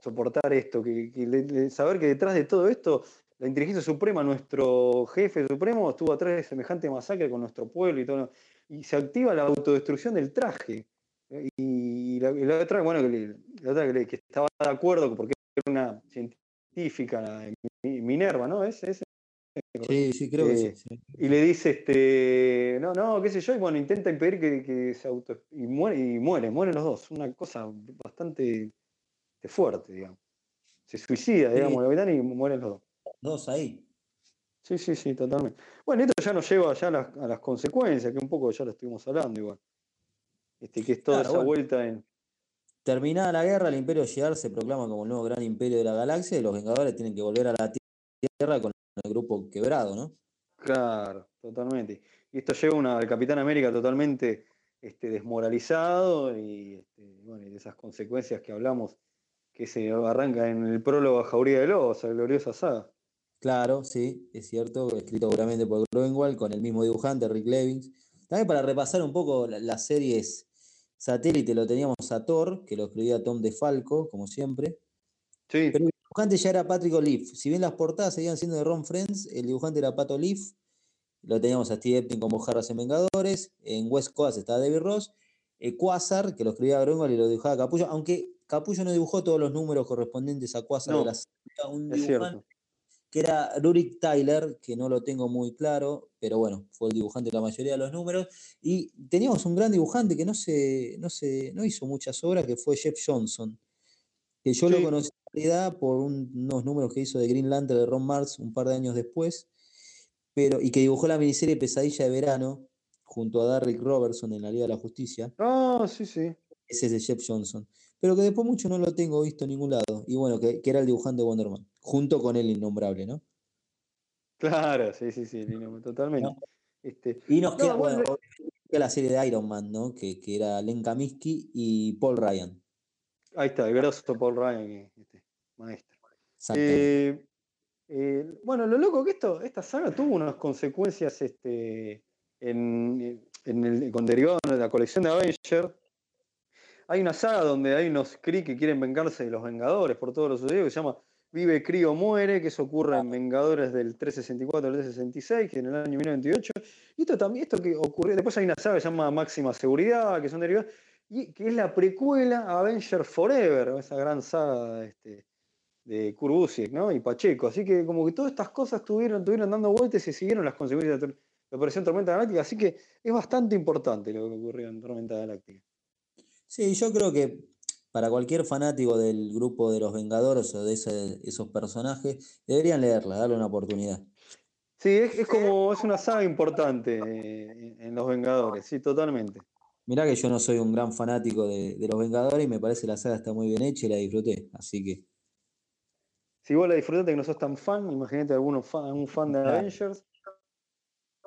soportar esto, que, saber que detrás de todo esto, la inteligencia suprema, nuestro jefe supremo, estuvo atrás de semejante masacre con nuestro pueblo y todo. Y se activa la autodestrucción del traje. Y la, otra, bueno, que, la otra que, estaba de acuerdo porque era una científica, Minerva, ¿no? ¿Es, es Sí, sí, creo que sí, eh, Y le dice, este, no, no, qué sé yo, y bueno, intenta impedir que, se auto... Y muere, y muere, mueren los dos. Una cosa bastante fuerte, digamos. Se suicida, digamos, la verdad, y mueren los dos. Dos ahí. Sí, sí, sí, totalmente. Bueno, esto ya nos lleva ya a las, consecuencias, que un poco ya lo estuvimos hablando igual. Este, que es toda esa vuelta en. Terminada la guerra, el Imperio Shi'ar se proclama como el nuevo gran imperio de la galaxia y los Vengadores tienen que volver a la Tierra con el grupo quebrado, ¿no? Claro, totalmente. Y esto lleva al Capitán América totalmente este, desmoralizado y, este, bueno, y de esas consecuencias que hablamos que se arranca en el prólogo a Jauría de Lobos, a gloriosa saga. Claro, sí, es cierto, escrito seguramente por Groenwald con el mismo dibujante, Rick Levins. También para repasar un poco las series satélite, lo teníamos a Thor, que lo escribía Tom DeFalco, como siempre. Sí dibujante ya era Patrick O'Leaf. Si bien las portadas seguían siendo de Ron Friends, el dibujante era Pat O'Leaf. Lo teníamos a Steve Epting como Jarras en Vengadores. En West Coast estaba David Ross. Eh, Quasar, que lo escribía Grunwald y lo dibujaba Capullo, aunque Capullo no dibujó todos los números correspondientes a Quasar de la serie. Un dibujante que era Rurik Tyler, que no lo tengo muy claro, pero bueno, fue el dibujante de la mayoría de los números. Y teníamos un gran dibujante que no, se, no, se, no hizo muchas obras, que fue Jeff Johnson, que yo lo conocí por unos números que hizo de Green Lantern de Ron Marx un par de años después, pero, y que dibujó la miniserie Pesadilla de Verano junto a Darrick Robertson en la Liga de la Justicia. Ah, sí, sí. Ese es de Jeff Johnson. Pero que después mucho no lo tengo visto en ningún lado. Y bueno, que, era el dibujante de Wonder Man, junto con el innombrable, ¿no? Claro, sí, sí, sí, totalmente. Este, y nos queda, bueno, la serie de Iron Man, ¿no? Que, que era Len Kaminsky y Paul Ryan. Ahí está, el grosso Paul Ryan, este, maestro. Eh, eh, bueno, lo loco que esto, esta saga tuvo unas consecuencias este, en, el, con derivado de la colección de Avenger. Hay una saga donde hay unos Kree que quieren vengarse de los Vengadores por todos los sucedido, que se llama Vive Kree o Muere, que eso ocurre en Vengadores del 364 al 366, que en el año 1928. Y esto también, esto que ocurrió, después hay una saga que se llama Máxima Seguridad, que son derivados y que es la precuela a Avenger Forever, esa gran saga este, de Kurt ¿no? y Pacheco. Así que como que todas estas cosas tuvieron, tuvieron dando vueltas y siguieron las consecuencias la Operación Tormenta Galáctica, así que es bastante importante lo que ocurrió en Tormenta Galáctica. Sí, yo creo que para cualquier fanático del grupo de los Vengadores o de esos personajes, deberían leerla, darle una oportunidad. Sí, es, como, es una saga importante eh, en Los Vengadores, sí, totalmente. Mirá que yo no soy un gran fanático de, Los Vengadores y me parece que la saga está muy bien hecha y la disfruté, así que... Si vos la disfrutaste que no sos tan fan, imagínate alguno fan, un fan de Avengers.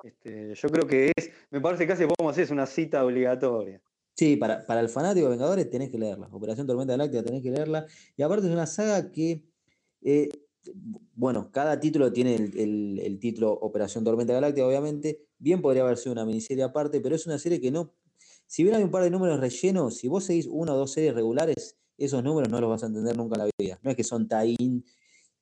Este, yo creo que es, me parece casi podemos hacer es una cita obligatoria. Sí, para, para el fanático de Vengadores tenés que leerla. Operación Tormenta Galáctica tenés que leerla. Y aparte es una saga que, eh, bueno, cada título tiene el, título Operación Tormenta Galáctica, obviamente. Bien podría haber sido una miniserie aparte, pero es una serie que no. Si bien hay un par de números rellenos, si vos seguís una o dos series regulares, esos números no los vas a entender nunca en la vida. No es que son tie-in,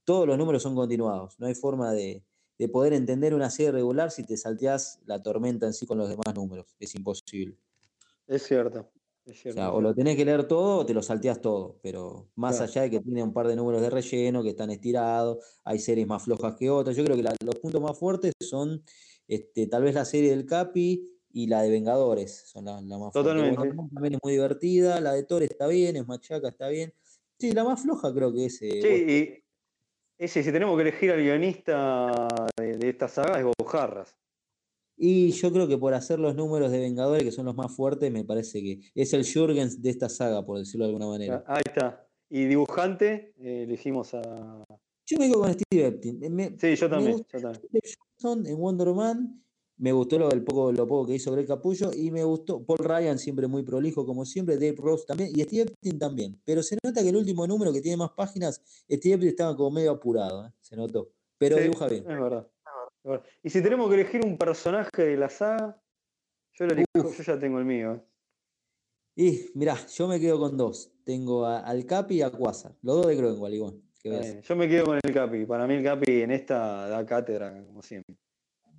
todos los números son continuados. No hay forma de, de poder entender una serie regular si te salteás la tormenta en sí con los demás números. Es imposible. Es cierto. o, lo tenés que leer todo o te lo salteás todo, pero más allá de que tiene un par de números de relleno que están estirados, hay series más flojas que otras. Yo creo que los puntos más fuertes son este, tal vez la serie del Capi y la de Vengadores, son las la más Totalmente. también es muy divertida, la de Thor está bien, es machaca, está bien. Sí, la más floja creo que es. Eh, sí, y ese, si tenemos que elegir al guionista de, de esta saga es Bojarras. Y yo creo que por hacer los números de Vengadores, que son los más fuertes, me parece que es el Jurgens de esta saga, por decirlo de alguna manera. Ahí está. Y dibujante, eh, elegimos a. Yo me quedo con Steve Epstein. sí, yo también. yo también. en Wonder Man. Me gustó lo, el poco, lo poco que hizo Greg Capullo y me gustó Paul Ryan, siempre muy prolijo como siempre, Dave Ross también y Steve Epstein también. Pero se nota que el último número que tiene más páginas, Steve Epstein estaba como medio apurado, ¿eh? se notó. Pero dibuja bien. Es verdad. Y si tenemos que elegir un personaje de la saga, yo lo elijo, yo ya tengo el mío. Y mirá, yo me quedo con dos. Tengo al Capi y a Quasar. Los dos de Groenwald, igual. yo me quedo con el Capi. Para mí el Capi en esta da cátedra, como siempre.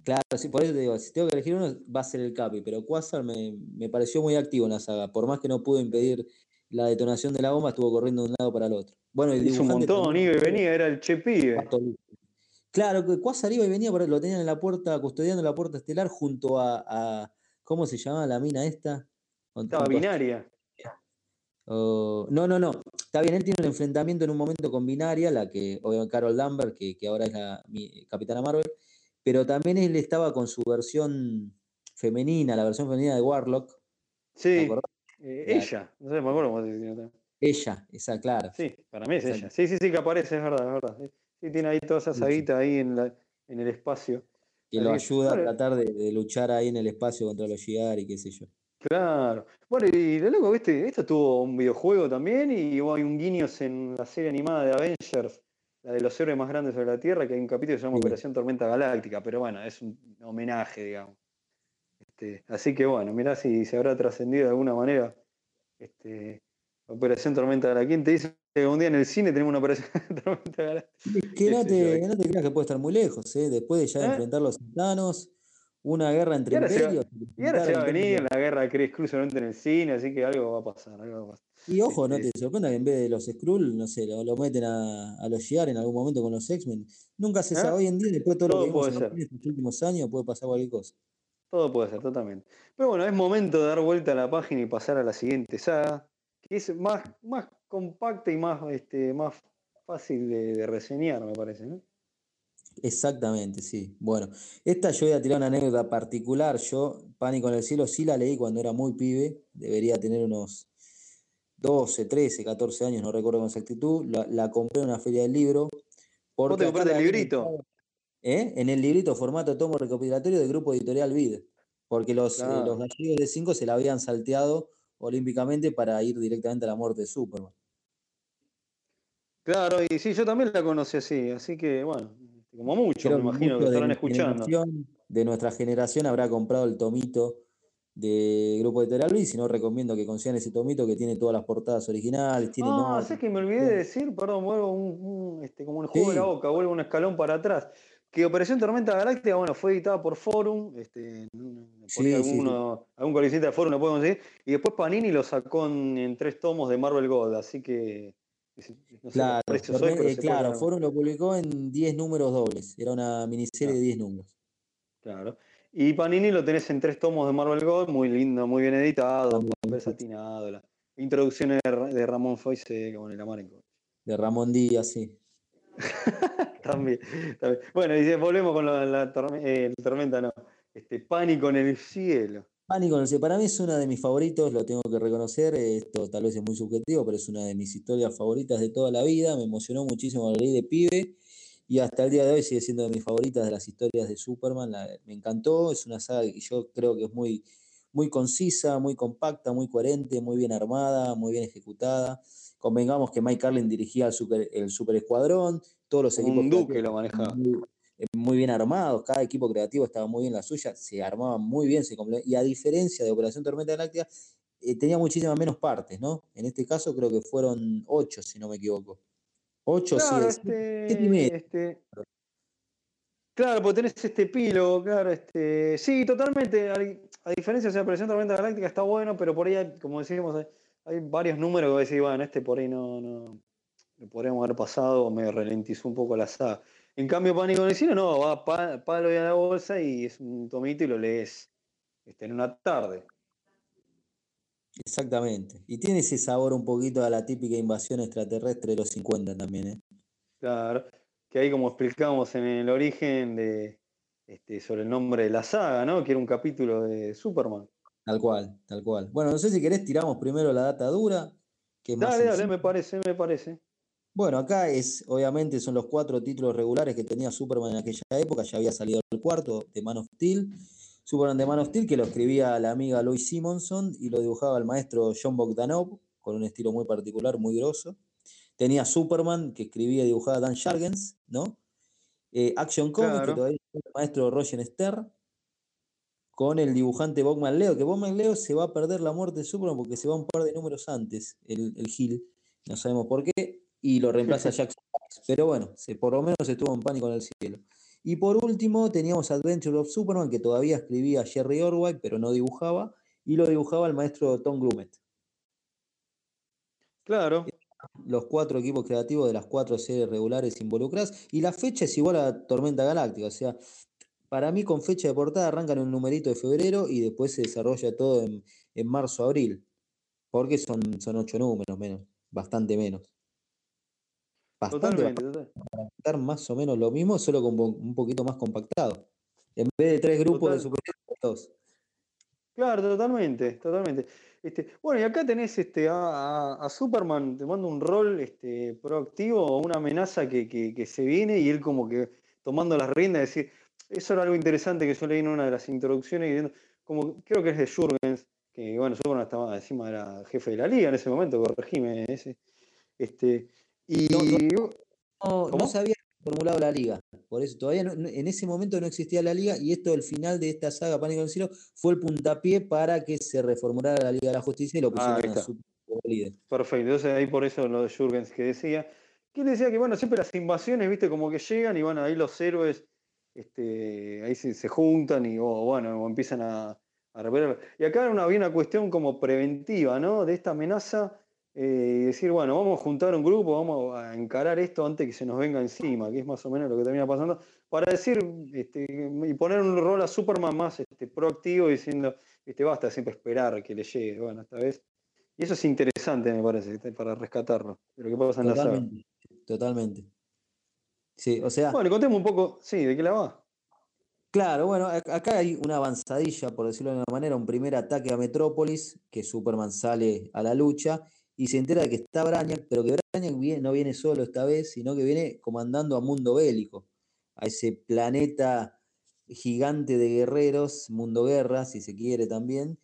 Claro, sí, por eso te digo, si tengo que elegir uno, va a ser el Capi, pero Quasar me, me, pareció muy activo en la saga. Por más que no pudo impedir la detonación de la bomba, estuvo corriendo de un lado para el otro. Bueno, el Hizo un montón, iba y venía, era el Che Claro, que Quasar iba y venía, lo tenían en la puerta, custodiando la puerta estelar junto a, ¿cómo se llama la mina esta? Estaba binaria. no, no, no. Está bien, él tiene un enfrentamiento en un momento con Binaria, la que, obviamente, Carol Lambert, que, ahora es la Capitana Marvel, pero también él estaba con su versión femenina, la versión femenina de Warlock. Sí, eh, ella, no sé, me acuerdo cómo se dice. Ella, esa, claro. Sí, para mí es ella. Sí, sí, sí, que aparece, es verdad, es verdad. Sí, tiene ahí toda esa saguita ahí en, la, en el espacio. Que lo ayuda a tratar de, luchar ahí en el espacio contra los Shigar y qué sé yo. Claro. Bueno, y de loco, viste, esto tuvo un videojuego también y hay un guiños en la serie animada de Avengers, la de los héroes más grandes sobre la Tierra, que hay un capítulo que se llama Operación Tormenta Galáctica, pero bueno, es un homenaje, digamos. Este, así que bueno, mirá si se habrá trascendido de alguna manera este, Operación Tormenta Galáctica. ¿Quién te dice que un día en el cine tenemos una Operación Tormenta Galáctica? Que no te, no te creas que puede estar muy lejos, ¿eh? después de ya ¿Eh? enfrentar los titanos, una guerra entre imperios. y ahora se va a venir la guerra de Chris Cruz en el cine, así que algo va a pasar. Algo va a pasar. Y ojo, no te sorprenda que en vez de los Skrull, no sé, lo, meten a, a, los Shiar en algún momento con los X-Men. Nunca se ¿Eh? sabe, hoy en día, después de todo, lo que vimos en los últimos años, puede pasar cualquier cosa. Todo puede ser, totalmente. Pero bueno, es momento de dar vuelta a la página y pasar a la siguiente saga, es más, más compacta y más, este, más fácil de, reseñar, me parece, ¿no? Exactamente, sí. Bueno, esta yo voy a tirar una anécdota particular. Yo, Pánico en el Cielo, sí la leí cuando era muy pibe. Debería tener unos 12, 13, 14 años, no recuerdo con exactitud. La, compré en una feria del libro. ¿Vos te compraste el librito? ¿eh? En el librito formato tomo recopilatorio del grupo editorial Vid. Porque los, eh, los gallegos de 5 se la habían salteado olímpicamente para ir directamente a la muerte de Superman. Claro, y sí, yo también la conocí así, así que bueno, como mucho, me imagino que estarán escuchando. De nuestra generación habrá comprado el tomito de Grupo Editorial y si no recomiendo que consigan ese tomito que tiene todas las portadas originales. Tiene ah, sé que me olvidé de decir, perdón, vuelvo un, este, como un juego de la boca, vuelvo un escalón para atrás que Operación Tormenta Galáctica, bueno, fue editada por Forum, este, sí, alguno, algún coleccionista de Forum lo puede conseguir, y después Panini lo sacó en, tres tomos de Marvel Gold, así que... claro, eh, claro Forum lo publicó en 10 números dobles, era una miniserie de 10 números. Claro. Y Panini lo tenés en tres tomos de Marvel Gold, muy lindo, muy bien editado, papel satinado, la introducción de, de Ramón Foyce con el Amarenco. De Ramón Díaz, sí. también, también, Bueno, y volvemos con la, la, eh, tormenta, no. Este, pánico en el cielo. Pánico en el cielo. Para mí es una de mis favoritos, lo tengo que reconocer. Esto tal vez es muy subjetivo, pero es una de mis historias favoritas de toda la vida. Me emocionó muchísimo la ley de pibe y hasta el día de hoy sigue siendo de mis favoritas de las historias de Superman. me encantó, es una saga que yo creo que es muy, muy concisa, muy compacta, muy coherente, muy bien armada, muy bien ejecutada. Convengamos que Mike Carlin dirigía el Super, el super Escuadrón, todos los equipos. Un duque lo manejaba. Eh, muy, bien armados, cada equipo creativo estaba muy bien la suya, se armaban muy bien, se y a diferencia de Operación Tormenta Galáctica, eh, tenía muchísimas menos partes, ¿no? En este caso creo que fueron ocho, si no me equivoco. 8 claro, este, este, claro, porque tenés este epílogo, claro, este. Sí, totalmente. A, diferencia de la Operación Tormenta Galáctica está bueno, pero por ahí, como decíamos, hay, varios números que decís, bueno, este por ahí no, no lo podríamos haber pasado o me ralentizó un poco la saga. En cambio, Pánico en el cine, no, va palo y a la bolsa y es un tomito y lo lees este, en una tarde. Exactamente. Y tiene ese sabor un poquito a la típica invasión extraterrestre de los 50 también, ¿eh? Claro, que ahí como explicamos en el origen de este, sobre el nombre de la saga, ¿no? Que era un capítulo de Superman. Tal cual, tal cual. Bueno, no sé si querés tiramos primero la data dura. Que dale, dale, me parece, me parece. Bueno, acá es, obviamente, son los cuatro títulos regulares que tenía Superman en aquella época. Ya había salido el cuarto de Man of Steel. Superman de Man of Steel, que lo escribía la amiga Lois Simonson y lo dibujaba el maestro John Bogdanov, con un estilo muy particular, muy grosso. Tenía Superman, que escribía y dibujaba Dan Shargens, ¿no? Eh, Action Comics, que todavía el maestro Roger Ster, con el dibujante Bob Leo, que Bob Leo se va a perder la muerte de Superman porque se va un par de números antes, el, el Gil, no sabemos por qué, y lo reemplaza Jackson. Pero bueno, se, por lo menos estuvo en pánico en el cielo. Y por último teníamos Adventure of Superman, que todavía escribía Jerry Orwell, pero no dibujaba, y lo dibujaba el maestro Tom Grumet. Claro. Los cuatro equipos creativos de las cuatro series regulares involucradas, y la fecha es igual a Tormenta Galáctica, o sea, para mí con fecha de portada arrancan un numerito de febrero y después se desarrolla todo en, marzo-abril, porque son, son ocho números menos, bastante menos bastante para estar más o menos lo mismo, solo con un poquito más compactado. En vez de tres grupos de superhéroes, Claro, totalmente, totalmente. Este, bueno, y acá tenés este, a, Superman tomando un rol este, proactivo o una amenaza que, se viene y él como que tomando las riendas, decir, eso era algo interesante que yo leí en una de las introducciones, y como creo que es de Jurgens, que bueno, Superman estaba encima, era jefe de la liga en ese momento, corregime ese. Este, y no, se había formulado la liga. Por eso todavía en ese momento no existía la liga y esto, el final de esta saga Pánico en el Cielo, fue el puntapié para que se reformulara la Liga de la Justicia y lo pusieron a su líder. Perfecto, entonces ahí por eso lo de Jurgens que decía. Que decía que bueno, siempre las invasiones, viste, como que llegan y bueno, ahí los héroes este, ahí se, juntan y bueno, empiezan a, a revelar. Y acá una, había una cuestión como preventiva, ¿no? De esta amenaza eh, y decir, bueno, vamos a juntar un grupo, vamos a encarar esto antes que se nos venga encima, que es más o menos lo que termina pasando, para decir este, y poner un rol a Superman más este, proactivo diciendo, este, basta siempre esperar que le llegue, bueno, esta vez. Y eso es interesante, me parece, para rescatarlo, de lo que pasa en la saga. Totalmente. Sí, o sea. Bueno, contemos un poco, sí, de qué la va. Claro, bueno, acá hay una avanzadilla, por decirlo de una manera, un primer ataque a Metrópolis, que Superman sale a la lucha y se entera de que está Brañac, pero que Brañac no viene solo esta vez, sino que viene comandando a Mundo Bélico, a ese planeta gigante de guerreros, Mundo Guerra, si se quiere también,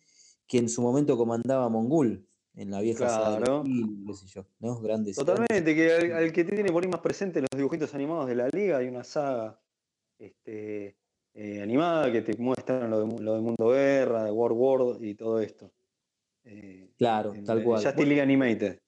que en su momento comandaba Mongul en la vieja claro. qué sé yo, ¿no? Grandes. Totalmente, que al, que tiene por ahí más presente los dibujitos animados de la liga, hay una saga este, eh, animada que te muestran lo de, lo de Mundo Guerra, de World War y todo esto. Eh, claro, tal cual. Justice League Animated.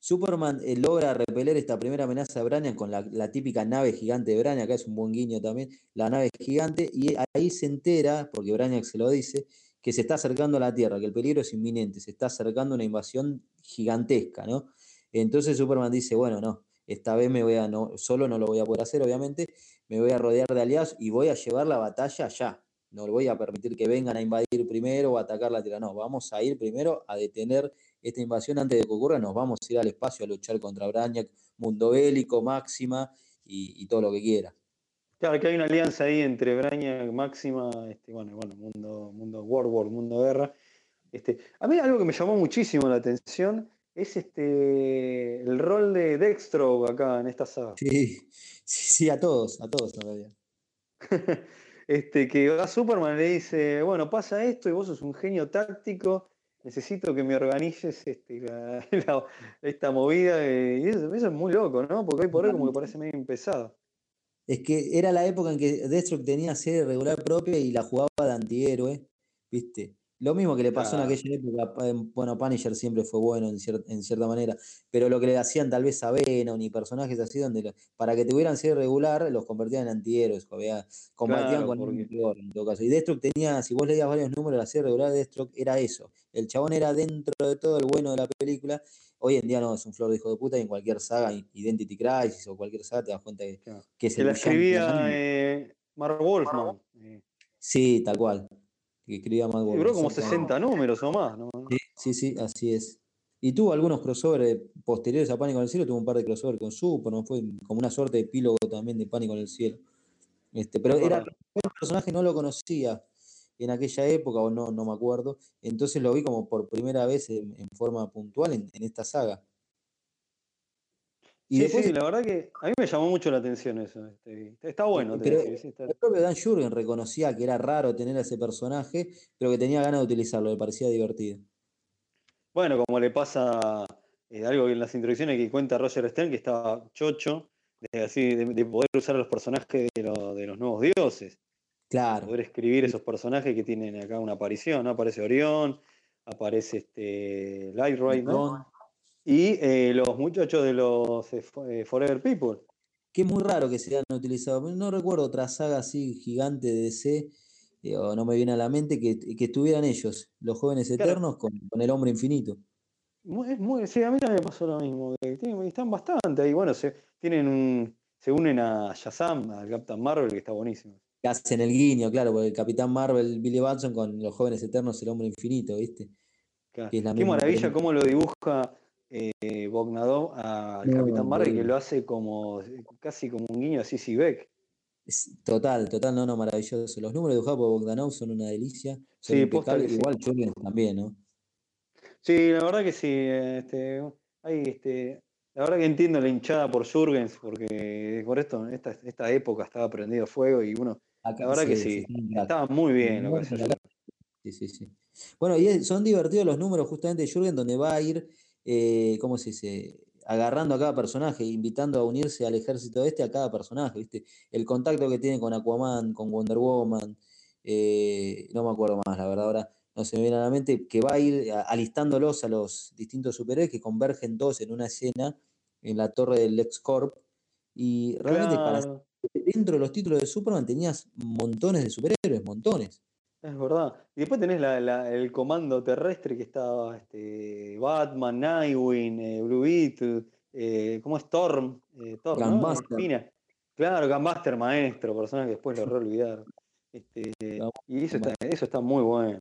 Superman eh, logra repeler esta primera amenaza de Brainiac con la, típica nave gigante de Brainiac, acá es un buen guiño también, la nave gigante, y ahí se entera, porque Brainiac se lo dice, que se está acercando a la Tierra, que el peligro es inminente, se está acercando una invasión gigantesca, ¿no? Entonces Superman dice, bueno, no, esta vez me voy a, no, solo no lo voy a poder hacer, obviamente, me voy a rodear de aliados y voy a llevar la batalla allá, no voy a permitir que vengan a invadir primero o a atacar la Tierra. No, vamos a ir primero a detener esta invasión antes de que ocurra. Nos vamos a ir al espacio a luchar contra Brañac, mundo bélico, máxima y, todo lo que quiera. Claro, que hay una alianza ahí entre Brañac, Máxima, este, bueno, bueno, mundo, mundo World War, mundo guerra. Este, a mí algo que me llamó muchísimo la atención es este el rol de Dextro acá en esta saga. Sí, sí, sí, a todos, a todos realidad. este, que va Superman y le dice, bueno, pasa esto y vos sos un genio táctico, necesito que me organices este, esta movida. Y eso, es muy loco, ¿no? Porque hoy por hoy como que parece medio empezado. Es que era la época en que Deathstroke tenía serie regular propia y la jugaba de antihéroe, ¿viste? Lo mismo que le pasó en aquella época, bueno, Punisher siempre fue bueno en, cierta manera, pero lo que le hacían tal vez a Venom y personajes así, donde para que tuvieran ser regular, los convertían en antihéroes, combatían con porque... en todo caso. Y Deathstroke tenía, si vos leías varios números, la serie regular de Deathstroke era eso. El chabón era dentro de todo el bueno de la película. Hoy en día no, es un flor de hijo de puta y en cualquier saga, Identity Crisis o cualquier saga, te das cuenta que, que es la escribía eh, Mark Wolfman. Sí, tal cual que escribía más Duró como 60 números o más, ¿no? Sí, sí, así es. Y tuvo algunos crossovers posteriores a Pánico en el Cielo, tuvo un par de crossovers con Super, ¿no? Fue como una suerte de epílogo también de Pánico en el Cielo. Este, pero era un personaje no lo conocía en aquella época, o no, no me acuerdo. Entonces lo vi como por primera vez en, forma puntual en, esta saga. Y sí, sí, la verdad que a mí me llamó mucho la atención eso. Este, está bueno. Pero el propio Dan Jurgen reconocía que era raro tener a ese personaje, pero que tenía ganas de utilizarlo, le parecía divertido. Bueno, como le pasa eh, algo en las introducciones que cuenta Roger Stern, que estaba chocho de, así, de, poder usar a los personajes de, los nuevos dioses. Claro. Poder escribir esos personajes que tienen acá una aparición, ¿no? Aparece Orión, aparece este ¿no? y eh, los muchachos de los eh, eh, Forever People. Que es muy raro que se hayan utilizado. No recuerdo otra saga así gigante de DC, o no me viene a la mente, que, que estuvieran ellos, los jóvenes eternos, con, el hombre infinito. sí, a mí también me pasó lo mismo. están bastante ahí. Bueno, se, tienen se unen a Shazam, al Captain Marvel, que está buenísimo. Hacen el guiño, claro, porque el Capitán Marvel, Billy Batson, con los jóvenes eternos, el hombre infinito, ¿viste? Qué maravilla cómo lo dibuja eh, Bognadov al Capitán Marvel, que lo hace como casi como un guiño así Beck. total, total, no, no, maravilloso. Los números dibujados por Bogdanov son una delicia. sí, igual sí. también, ¿no? Sí, la verdad que sí. Este, hay, este, la verdad que entiendo la hinchada por Jurgens, porque por esto, en esta, esta época estaba prendido fuego y uno. La verdad que sí, estaba muy bien. sí, sí, sí. Bueno, y son divertidos los números justamente de Jürgen, donde va a ir eh, ¿cómo se dice? Agarrando a cada personaje, invitando a unirse al ejército este a cada personaje, ¿viste? El contacto que tiene con Aquaman, con Wonder Woman, eh, no me acuerdo más, la verdad, ahora no se me viene a la mente, que va a ir alistándolos a los distintos superhéroes que convergen todos en una escena en la torre del LexCorp. Y realmente dentro de los títulos de Superman tenías montones de superhéroes, montones. Es verdad. Y después tenés el comando terrestre que estaba este, Batman, Nightwing, eh, Blue Beetle, eh, ¿cómo es Storm? Eh, Storm Claro, Gunbuster maestro, persona que después lo olvidar. Este, y eso está, eso está muy bueno.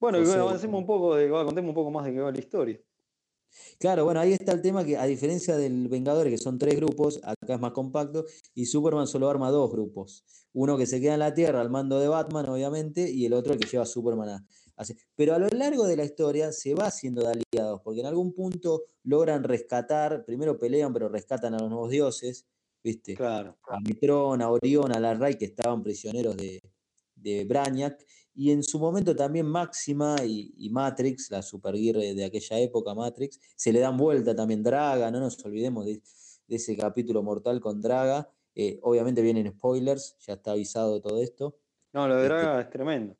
Bueno, y avancemos un poco, de, contemos un poco más de qué va la historia. Claro, bueno, ahí está el tema que a diferencia del Vengadores, que son tres grupos, acá es más compacto, y Superman solo arma dos grupos. Uno que se queda en la Tierra al mando de Batman, obviamente, y el otro que lleva a Superman a... Pero a lo largo de la historia se va haciendo de aliados, porque en algún punto logran rescatar, primero pelean, pero rescatan a los nuevos dioses, ¿viste? Claro. A Mitrón, a Orión, a la Ray, que estaban prisioneros de, de Brañac, y en su momento también Máxima y, Matrix, la superguirre de aquella época, Matrix, se le dan vuelta también Draga, no nos olvidemos de, ese capítulo mortal con Draga. Eh, obviamente vienen spoilers, ya está avisado todo esto. No, lo de este, Draga es tremendo.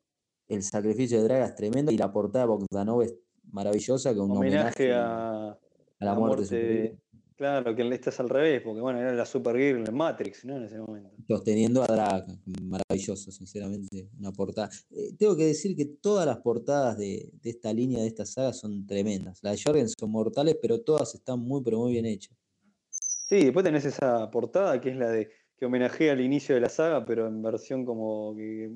El sacrificio de Draga es tremendo y la portada de Bogdanov es maravillosa, con un homenaje, a, la, muerte, de, Claro, que este es al revés, porque bueno, era la Super Girl en Matrix, ¿no? En ese momento. Sosteniendo a Draga, maravilloso, sinceramente, una portada. Eh, tengo que decir que todas las portadas de, esta línea, de esta saga, son tremendas. Las de Jorgen son mortales, pero todas están muy, pero muy bien hechas. Sí, después tenés esa portada que es la de que homenajea al inicio de la saga, pero en versión como que,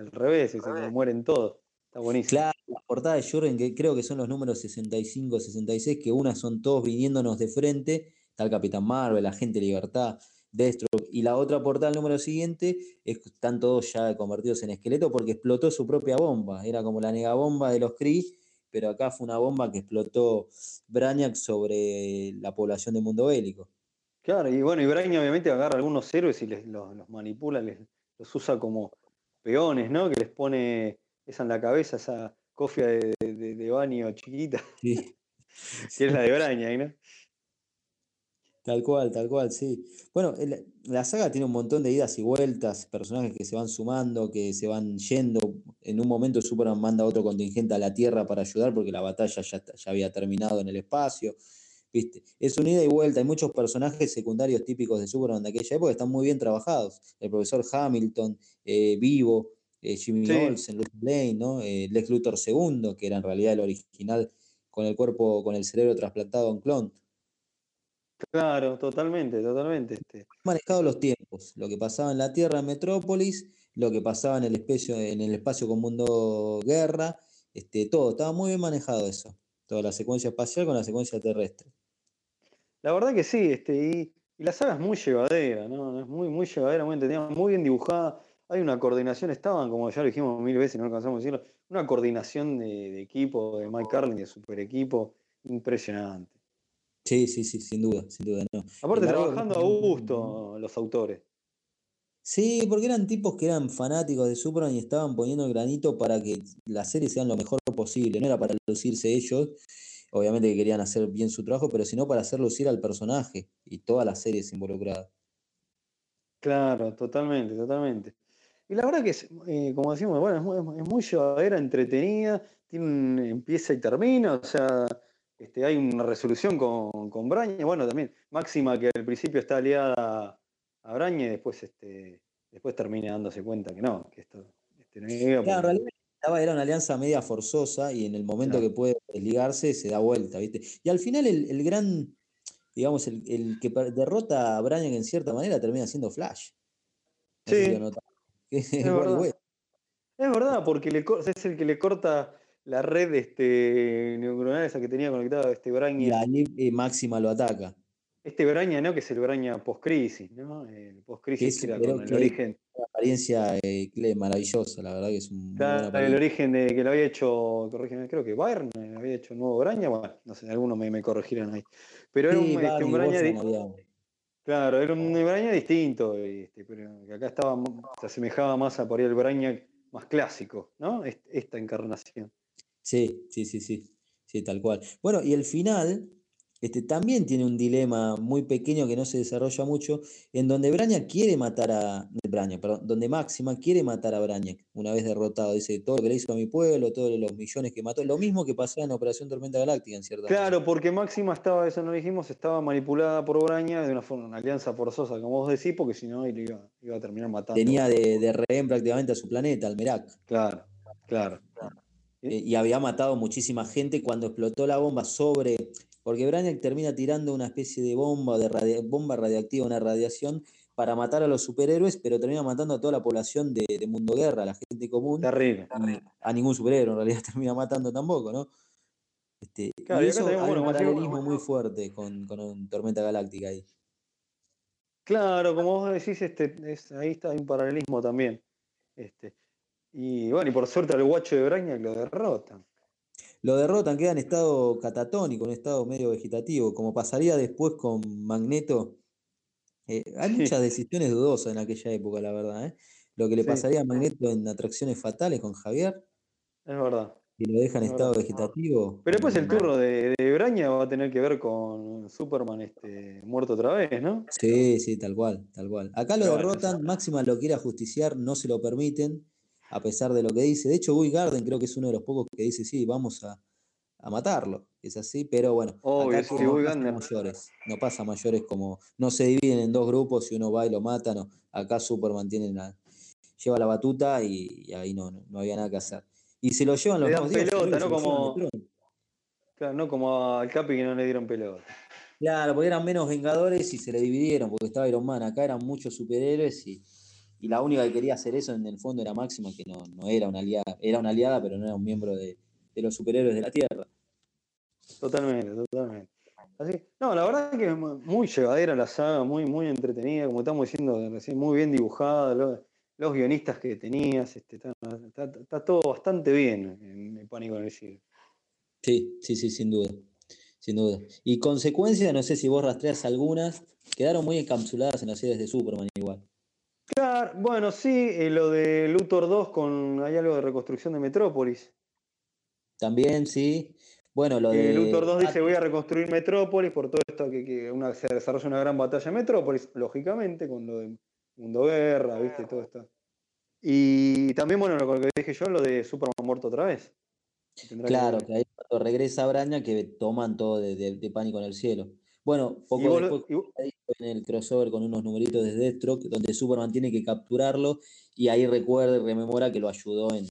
al revés, es decir, mueren todos. Está buenísimo. Claro, la portada de Jurgen, que creo que son los números 65, 66, que una son todos viniéndonos de frente, está el Capitán Marvel, Agente Libertad, Deathstroke, y la otra portada, el número siguiente, están todos ya convertidos en esqueleto porque explotó su propia bomba, era como la negabomba de los Kree, pero acá fue una bomba que explotó Brainiac sobre la población del mundo bélico. Claro, y bueno, y Brainiac obviamente agarra algunos héroes y les, los, manipula, les, los usa como peones, ¿no? Que les pone esa en la cabeza, esa cofia de, baño chiquita. Sí. que es la de Brainiac, ¿no? Tal cual, tal cual, sí. Bueno, la saga tiene un montón de idas y vueltas, personajes que se van sumando, que se van yendo. En un momento Superman manda otro contingente a la Tierra para ayudar porque la batalla ya, ya había terminado en el espacio. ¿Viste? Es una ida y vuelta. Hay muchos personajes secundarios típicos de Superman de aquella época que están muy bien trabajados. El profesor Hamilton, eh, Vivo, eh, Jimmy Olsen, Luke Lane, ¿no? Eh, Lex Luthor II, que era en realidad el original con el cuerpo, con el cerebro trasplantado en clon. Claro, totalmente, totalmente. Este. Manejado los tiempos, lo que pasaba en la Tierra en Metrópolis, lo que pasaba en el espacio, en el espacio con Mundo Guerra, este, todo, estaba muy bien manejado eso, toda la secuencia espacial con la secuencia terrestre. La verdad que sí, este, y, la saga es muy llevadera, ¿no? Es muy, muy llevadera, muy entendida, muy bien dibujada. Hay una coordinación, estaban, como ya lo dijimos mil veces, no alcanzamos a decirlo, una coordinación de, de equipo, de Mike Carlin, de super equipo, impresionante. Sí, sí, sí, sin duda, sin duda. No. Aparte, trabajando a gusto los autores. Sí, porque eran tipos que eran fanáticos de Superman y estaban poniendo el granito para que las series sean lo mejor posible. No era para lucirse ellos, obviamente que querían hacer bien su trabajo, pero sino para hacer lucir al personaje y todas las series involucradas. Claro, totalmente, totalmente. Y la verdad que, es, eh, como decimos, bueno, es muy, es muy llevadera, entretenida, tiene, empieza y termina, o sea, este, hay una resolución con, con Braña. Bueno, también Máxima que al principio está aliada a Braña y después, este, después termina dándose cuenta que no, que esto este, no iba claro, realidad era una alianza media forzosa y en el momento que puede desligarse se da vuelta, ¿viste? Y al final el, gran, digamos, el, que derrota a Braña en cierta manera termina siendo Flash. sí. es, verdad. es verdad, porque le, es el que le corta la red este, neuronal esa que tenía conectada este Braña. Y ahí eh, Máxima lo ataca. Este Braña, ¿no? Que es el Braña post-crisis, ¿no? El post-crisis era con el origen. Una apariencia eh, maravillosa, la verdad que es un. Claro, el origen de que lo había hecho, corrígeme, creo que Bayern había hecho un nuevo Braña, bueno, no sé, algunos me, me corregirán ahí. Pero era un, este, un Braña. Claro, era un Braña distinto, este, pero acá estaba, se asemejaba más a por ahí el Braña más clásico, ¿no? Esta encarnación. Sí, sí, sí, sí, sí, tal cual. Bueno, y el final este, también tiene un dilema muy pequeño que no se desarrolla mucho, en donde Braña quiere matar a. Braña, perdón, donde Máxima quiere matar a Braña una vez derrotado. Dice todo lo que le hizo a mi pueblo, todos los millones que mató. Lo mismo que pasó en Operación Tormenta Galáctica, en cierta Claro, porque Máxima estaba, eso no dijimos, estaba manipulada por Braña de una forma, una alianza forzosa, como vos decís, porque si no iba, iba a terminar matando. Tenía de, de rehén prácticamente a su planeta, al Merak. Claro, claro. Eh, y había matado muchísima gente cuando explotó la bomba sobre. Porque Brainiac termina tirando una especie de bomba, de bomba radiactiva, una radiación, para matar a los superhéroes, pero termina matando a toda la población de, Mundo Guerra, a la gente común. Terrible, A ningún superhéroe en realidad termina matando tampoco, ¿no? Este, y eso hay un paralelismo muy fuerte con, con Tormenta Galáctica ahí. Claro, como vos decís, este, ahí está un paralelismo también. Este, y bueno, y por suerte al guacho de Braña lo derrotan. Lo derrotan, queda en estado catatónico, en estado medio vegetativo, como pasaría después con Magneto. Eh, hay muchas decisiones dudosas en aquella época, la verdad. ¿eh? Lo que le pasaría a Magneto en atracciones fatales con Javier. Es verdad. Y lo deja en estado vegetativo. Pero después el turno de, Braña va a tener que ver con Superman este, muerto otra vez, ¿no? Sí, sí, tal cual, tal cual. Acá lo derrotan, Máxima lo quiere ajusticiar, no se lo permiten a pesar de lo que dice. De hecho, Guy Garden creo que es uno de los pocos que dice, sí, vamos a, matarlo. Es así, pero bueno, acá no, pasa mayores, no pasa mayores como, no se dividen en dos grupos y uno va y lo mata, no. Acá Superman tiene lleva la batuta y, ahí no, no, había nada que hacer. Y se lo llevan los dos pelota, no como, claro, no como al Capi que no le dieron pelota. Claro, porque eran menos vengadores y se le dividieron, porque estaba Iron Man. Acá eran muchos superhéroes y, y la única que quería hacer eso en el fondo era Máxima, que no, no era una aliada, era una aliada, pero no era un miembro de, de los superhéroes de la Tierra. Totalmente, totalmente. Así, no, la verdad que es mu- muy llevadera la saga, muy, muy entretenida, como estamos diciendo recién, muy bien dibujada, lo- los, guionistas que tenías, este, está, está- está todo bastante bien en el Pánico en el Cielo. Sí, sí, sí, sin duda. Sin duda. Y consecuencias, no sé si vos rastreas algunas, quedaron muy encapsuladas en las series de Superman igual. Claro, bueno, sí, eh, lo de Luthor 2 con hay algo de reconstrucción de Metrópolis. También, sí. Bueno, lo Eh, de. Luthor 2 dice voy a reconstruir Metrópolis por todo esto que, que una, se desarrolla una gran batalla en Metrópolis, lógicamente, con lo de Mundo Guerra, viste, todo esto. Y también, bueno, lo que dije yo, lo de Superman muerto otra vez. tendrá Claro, que ahí cuando regresa Braña que toman todo de, de- de pánico en el cielo. Bueno, Y poco lo- después y en el crossover con unos numeritos de Deathstroke, donde Superman tiene que capturarlo y ahí recuerda y rememora que lo ayudó en,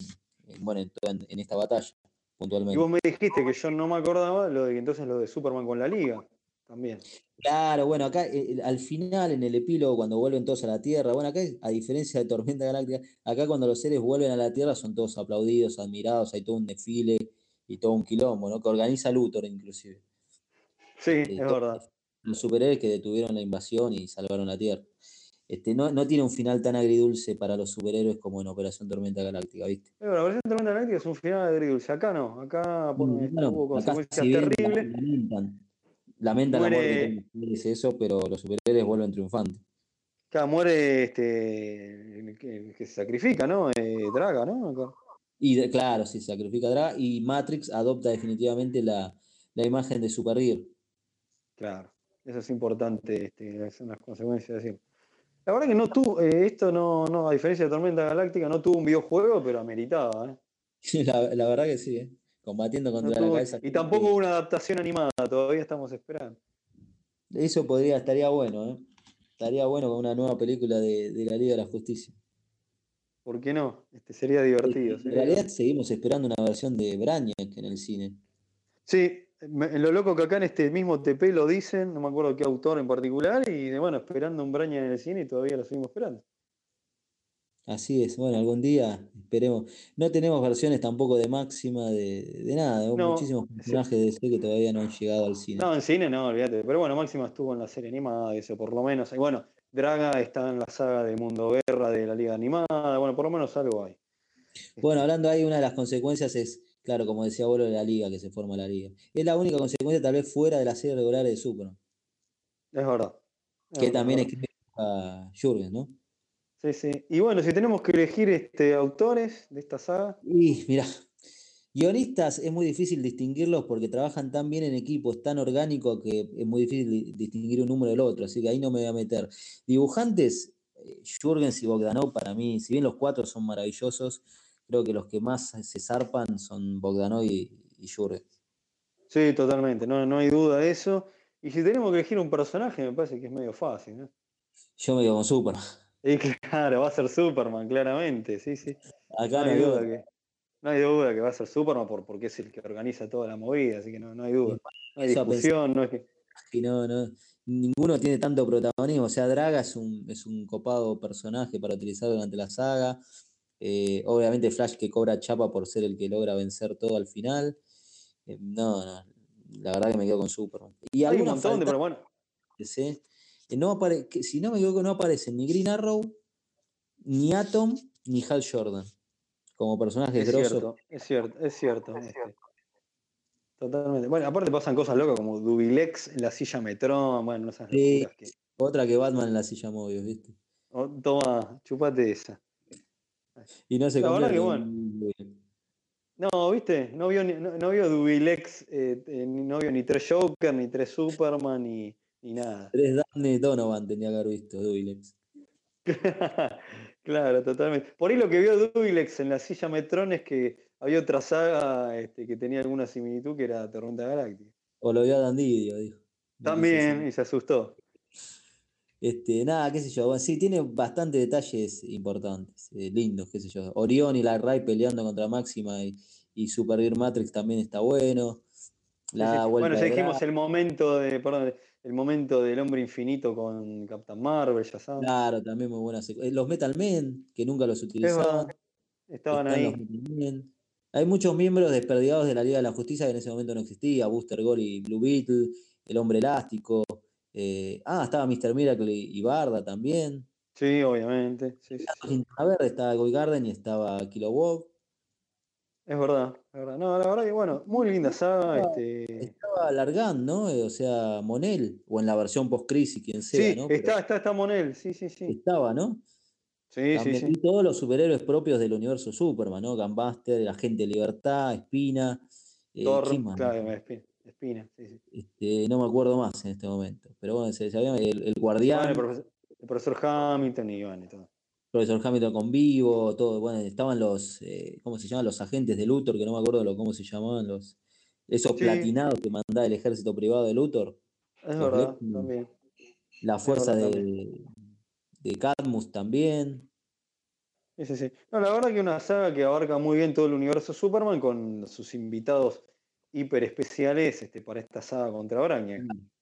en- bueno, en, esta batalla, Y puntualmente. vos me dijiste que yo no me acordaba lo de que entonces lo de Superman con la Liga también. Claro, bueno, acá eh, al final, en el epílogo, cuando vuelven todos a la Tierra, bueno, acá, a diferencia de Tormenta Galáctica, acá cuando los seres vuelven a la Tierra son todos aplaudidos, admirados, hay todo un desfile y todo un quilombo, ¿no? Que organiza Luthor inclusive. Sí, Este, es verdad. Los superhéroes que detuvieron la invasión y salvaron la Tierra. Este, no, no tiene un final tan agridulce para los superhéroes como en Operación Tormenta Galáctica, ¿viste? Verdad, Operación Tormenta Galáctica es un final agridulce. Acá no, acá pone- este, Bueno, hubo acá consecuencias si terribles. lamentan, lamentan la muerte de Muere- los superhéroes, eso, pero los superhéroes vuelven triunfantes. Acá muere este, el que, el que se sacrifica, ¿no? Eh, Draga, ¿no? Acá. Y de- claro, sí, sacrifica a Dra y Matrix adopta definitivamente la, la imagen de Supergirl. Claro, eso es importante, este, son las consecuencias de decir. La verdad que no tuvo, eh, esto no, no, a diferencia de Tormenta Galáctica, no tuvo un videojuego, pero ameritaba, ¿eh? La, la verdad que sí, ¿eh? Combatiendo No contra tuvo- la cabeza. y tampoco hubo una adaptación animada, todavía estamos esperando. Eso podría, estaría bueno, ¿eh? Estaría bueno con una nueva película de, de la Liga de la Justicia. ¿Por qué no? Este, sería divertido. En sería realidad seguimos esperando una versión de Brainiac en el cine. Sí, me- lo loco que acá en este mismo TP lo dicen, no me acuerdo qué autor en particular, y bueno, esperando un Braña en el cine y todavía lo seguimos esperando. Así es, bueno, algún día esperemos. No tenemos versiones tampoco de máxima de, de nada, de No, muchísimos sí. personajes de DC que todavía no han llegado al cine. No, en cine no, olvídate. Pero bueno, Máxima estuvo en la serie animada, eso por lo menos. Y bueno, Draga está en la saga de Mundo Guerra de la Liga Animada, bueno, por lo menos algo hay. Bueno, hablando ahí, una de las consecuencias es, claro, como decía Bolo, de la liga, que se forma la liga. Es la única consecuencia tal vez fuera de la serie regular de Superman, Es verdad. Es que verdad, también escribe a Jürgen, ¿no? Sí, sí. Y bueno, si tenemos que elegir este, autores de esta saga, Y mira, guionistas es muy difícil distinguirlos porque trabajan tan bien en equipo, es tan orgánico que es muy difícil di- distinguir un número del otro, así que ahí no me voy a meter. Dibujantes, eh, Jürgens y Bogdanov para mí, si bien los cuatro son maravillosos, creo que los que más se zarpan son Bogdanov y, y Jürgens. sí, totalmente, no, no hay duda de eso. Y si tenemos que elegir un personaje, me parece que es medio fácil, ¿no? Yo me quedo con Superman. Y claro, va a ser Superman, claramente, sí, sí. Acá No hay duda que, no hay duda que va a ser Superman por, porque es el que organiza toda la movida, así que no, no hay duda. No hay Eso discusión, no es que. Y no, no, ninguno tiene tanto protagonismo. O sea, Draga es un, es un copado personaje para utilizar durante la saga. Eh, obviamente Flash que cobra chapa por ser el que logra vencer todo al final. Eh, no, no, la verdad que me quedo con Superman. Y Hay un algunos montón de, pero bueno, no apare- que si no me equivoco, no aparecen ni Green Arrow, ni Atom, ni Hal Jordan. Como personajes es grosos. cierto, es cierto, es cierto. este, totalmente. Bueno, aparte pasan cosas locas como Dubilex en la silla Metrón, bueno, esas Sí. locuras que. Otra que Batman en la silla móvil, ¿viste? oh, toma, chupate esa. Y no se La que en- No, viste, no vio, no, no vio Dubilex, eh, eh, no vio ni tres Joker, ni tres Superman, ni, ni nada. Tres Danny Donovan tenía que haber visto, Dubilex. claro, totalmente. Por ahí lo que vio Dubilex en la silla Metrón es que había otra saga este, que tenía alguna similitud que era Tormenta Galáctica. O lo vio a Dandidio, dijo. No sé También, si- y se asustó. Este, nada, qué sé yo. Bueno, sí, tiene bastante detalles importantes, eh, lindos, qué sé yo. Orión y la Ray peleando contra Máxima y, y Supergirl Matrix también está bueno. La sí. Bueno, ya dijimos el momento de, perdón, el momento del hombre infinito con Captain Marvel, ya sabes. Claro, también muy buena secuencia. Los Metal Men, que nunca los utilizaban. Estaban ahí. Hay muchos miembros desperdigados de la Liga de la Justicia que en ese momento no existía. Booster Gold y Blue Beetle, el Hombre Elástico. Eh, ah, estaba Mr. Miracle y, Barda también. Sí, obviamente. Sí, sí, Verde estaba Guy Garden y estaba Kilowog. Es verdad, es verdad. No, la verdad que bueno, muy linda saga. Este... Estaba Largan, ¿no? Eh, O sea, Monel, o en la versión post-crisis, quien sea, Sí, ¿no? Está, está, está Monel, sí, sí, sí. Estaba, ¿no? Sí, sí, También, sí. Y todos los superhéroes propios del universo Superman, ¿no? Gunbuster, el Agente Libertad, Espina. eh, Thor, ¿quién más? claro, Espina, Espina, sí, sí. Este, no me acuerdo más en este momento. Pero bueno, se el, el Bueno, guardián, el, profesor, el profesor Hamilton y bueno, y todo. profesor Hamilton con vivo, todo. Bueno, estaban los, eh, ¿cómo se llaman? Los agentes de Luthor, que no me acuerdo lo, cómo se llamaban, los, esos Sí. platinados que mandaba el ejército privado de Luthor. Es Los verdad, también. La fuerza verdad de, de Cadmus también. Sí, sí, sí. No, la verdad que una saga que abarca muy bien todo el universo Superman con sus invitados hiper especiales este, para esta saga contra Brainiac.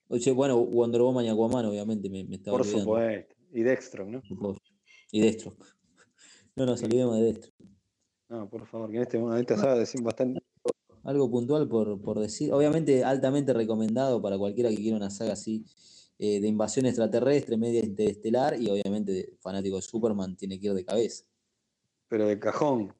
Oye, bueno, Wonder Woman y Aquaman, obviamente, me, me estaba Por olvidando. supuesto. Y Dextro, ¿no? Y Destro. No nos olvidemos de Destro. No, por favor, que en, este, en esta saga decimos bastante. Algo puntual por, por decir. Obviamente, altamente recomendado para cualquiera que quiera una saga así eh, de invasión extraterrestre, media interestelar y obviamente fanático de Superman tiene que ir de cabeza. pero de cajón.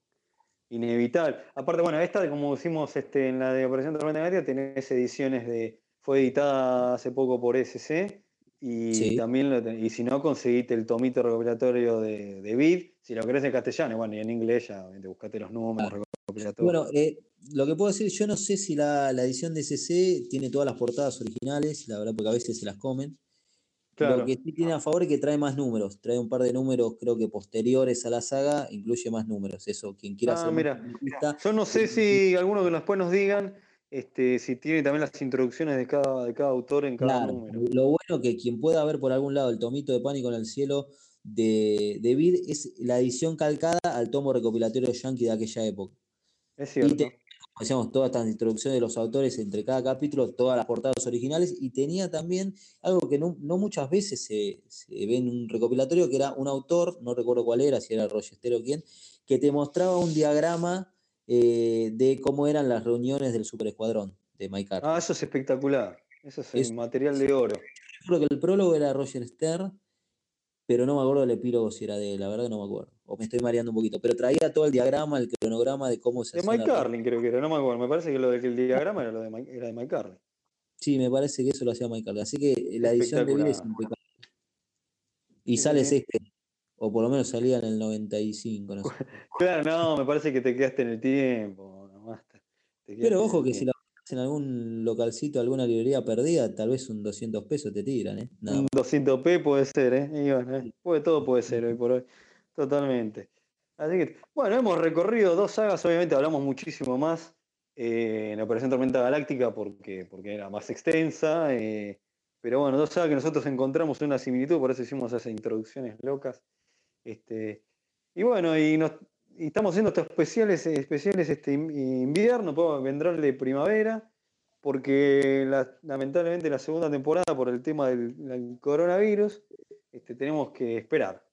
Inevitable. Aparte, bueno, esta, como decimos este, en la de Operación Tormenta Negativa, tenés ediciones de. Fue editada hace poco por SC. Y Sí. también lo ten- y si no, conseguiste el tomito recopilatorio de, de Vid. Si lo querés en castellano, bueno, y en inglés ya te buscaste los números recopilatorios. Bueno, eh, lo que puedo decir, yo no sé si la, la edición de CC tiene todas las portadas originales, la verdad, porque a veces se las comen. Claro. Lo que sí tiene a favor es que trae más números, trae un par de números, creo que posteriores a la saga, incluye más números. Eso, quien quiera Ah, hacer mira. Yo no sé si alguno que después nos digan este, si tiene también las introducciones de cada, de cada autor en cada Claro, número. lo bueno que quien pueda ver por algún lado el tomito de Pánico en el Cielo de, de Vid es la edición calcada al tomo recopilatorio yankee de aquella época. Es Y cierto. te- como decíamos, todas estas introducciones de los autores entre cada capítulo, todas las portadas originales, y tenía también algo que no, no muchas veces se, se ve en un recopilatorio, que era un autor, no recuerdo cuál era, si era Rochester o quién, que te mostraba un diagrama eh, de cómo eran las reuniones del Super Escuadrón de Mike Carter. Ah, eso es espectacular. Eso es, Es- el material de oro. Creo que el prólogo era Roger Stern, pero no me acuerdo del epílogo si era de él, la verdad no me acuerdo. O me estoy mareando un poquito, pero traía todo el diagrama, el cronograma de cómo se De Mike Carlin creo que era, no me acuerdo. Me parece que lo de que el diagrama era, lo de Mike, era de Mike Carlin. Sí, me parece que eso lo hacía Mike Carter. Así que la edición de vida es impecable. Y Sí, sale sí, sí. este, o por lo menos salía en el 95, no sé. Claro, no, me parece que te quedaste en el tiempo. no, basta. Te Pero ojo que si la en algún localcito, alguna librería perdida, tal vez un 200 pesos te tiran, ¿eh? Nada Un más. 200p puede ser, ¿eh? Y bueno, ¿eh? Puede, todo puede ser hoy por hoy. Totalmente. Así que, bueno, hemos recorrido dos sagas, obviamente hablamos muchísimo más eh, en Operación Tormenta Galáctica porque, porque era más extensa, eh, pero bueno, dos sagas que nosotros encontramos una similitud, por eso hicimos esas introducciones locas. Este, y bueno, y, nos, y estamos haciendo estos especiales, especiales este in- invierno, pues vendrá el de primavera, porque la- lamentablemente la segunda temporada, por el tema del, del coronavirus, este, tenemos que esperar.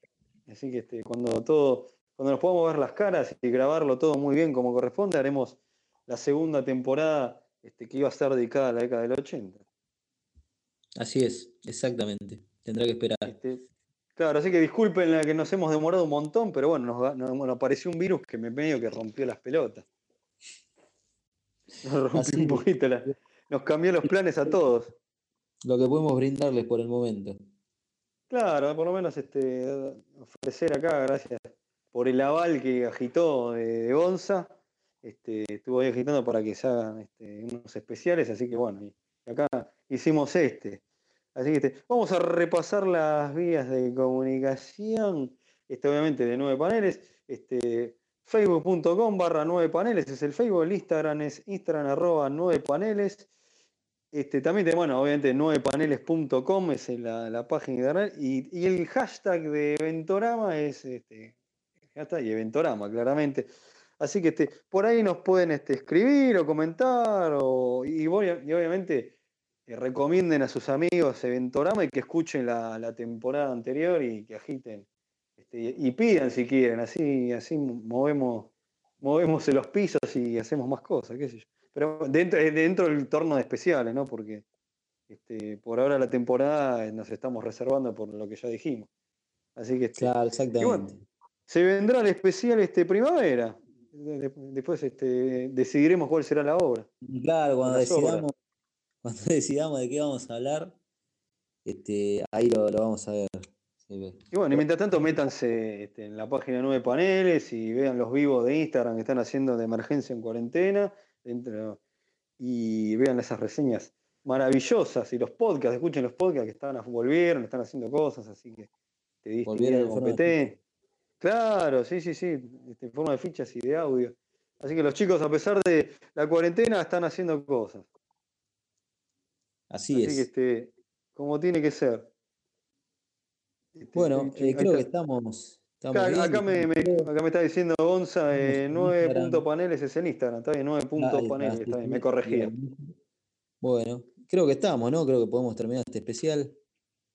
Así que este, cuando todo, cuando nos podamos ver las caras y grabarlo todo muy bien como corresponde, haremos la segunda temporada este, que iba a estar dedicada a la década del 80. Así es, exactamente. Tendrá que esperar. Este, claro, así que disculpen la que nos hemos demorado un montón, pero bueno, nos, apareció un virus que me medio que rompió las pelotas. Nos rompió Así un poquito la- nos cambió los planes a todos. Lo que podemos brindarles por el momento. Claro, por lo menos este, ofrecer acá, gracias por el aval que agitó de, Gonza. Este, estuvo ahí agitando para que se hagan este, unos especiales, así que bueno, acá hicimos este. Así que este, vamos a repasar las vías de comunicación, este, obviamente de nueve paneles. Este, Facebook.com barra nueve paneles es el Facebook, el Instagram es Instagram arroba nueve paneles. Este, también, bueno, obviamente, 9paneles.com es la, la página internet. Y, y el hashtag de Eventorama es este, hashtag Eventorama, claramente. Así que este, por ahí nos pueden este, escribir o comentar. O, y obviamente, eh, recomienden a sus amigos Eventorama y que escuchen la, la temporada anterior y que agiten este, y pidan si quieren, así, así movemos, movemos los pisos y hacemos más cosas, qué sé yo. Pero dentro, eh, dentro del torno de especiales, ¿no? Porque este, por ahora la temporada nos estamos reservando por lo que ya dijimos. Así que este, claro, exactamente. se vendrá el especial este primavera. Después este, decidiremos cuál será la obra. Claro, cuando decidamos, cuando decidamos de qué vamos a hablar, este, ahí lo, vamos a ver. y bueno, y mientras tanto métanse este, en la página 9 paneles y vean los vivos de Instagram que están haciendo de emergencia en cuarentena dentro, y vean esas reseñas maravillosas y los podcasts, escuchen los podcasts que están volvieron, están haciendo cosas, así que te diste Claro, sí, sí, sí, este, en forma de fichas y de audio. Así que los chicos, a pesar de la cuarentena, están haciendo cosas. Así, es. Que, este, como tiene que ser. Este, bueno, eh, creo que estamos. Acá, me, está diciendo Gonza, 9 eh, puntos paneles es en Instagram, está bien, 9 puntos paneles, está bien, me corregía. Bueno, creo que estamos, ¿no? Creo que podemos terminar este especial.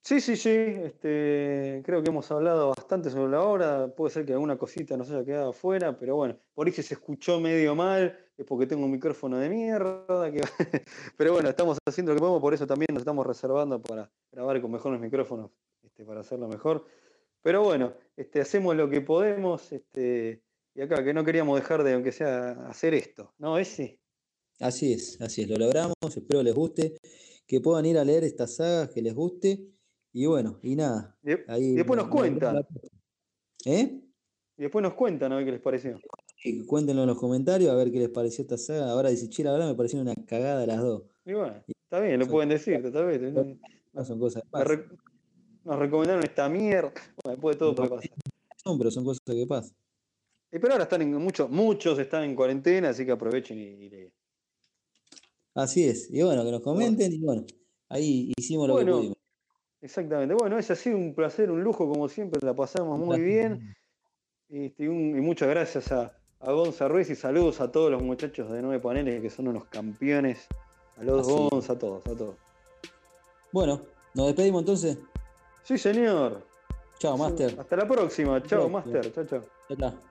Sí, sí, sí. Este, creo que hemos hablado bastante sobre la obra. Puede ser que alguna cosita nos haya quedado afuera, pero bueno, por ahí si se escuchó medio mal, es porque tengo un micrófono de mierda. pero bueno, estamos haciendo lo que podemos, por eso también nos estamos reservando para grabar con mejores micrófonos, este, para hacerlo mejor. Pero bueno, este, hacemos lo que podemos, este, y acá que no queríamos dejar de, aunque sea, hacer esto, ¿no? Ese. Así es, así es, lo logramos, espero les guste, que puedan ir a leer estas sagas, que les guste y bueno, y nada. Y, después nos cuentan. ¿Eh? Y después nos cuentan a ver qué les pareció. cuéntenlo en los comentarios a ver qué les pareció esta saga. Ahora dice, che, la verdad me pareció una cagada las dos. Y bueno, está bien, lo pueden decir, tal vez. No, son cosas Nos recomendaron esta mierda. Bueno, después de todo puede pasar. Son, pero son cosas que pasan. Y pero ahora están en muchos, muchos están en cuarentena, así que aprovechen y, y Así es. Y bueno, que nos comenten y bueno, ahí hicimos lo que pudimos. Exactamente. Bueno, es así un placer, un lujo, como siempre, la pasamos muy bien. Este, y, muchas gracias a, a Gonza Ruiz y saludos a todos los muchachos de Nueve Paneles que son unos campeones. A los Gonza, a todos, a todos. Bueno, nos despedimos entonces. Sí, señor. Chao, Master. Hasta la próxima. Chao, Master. Chao, chao.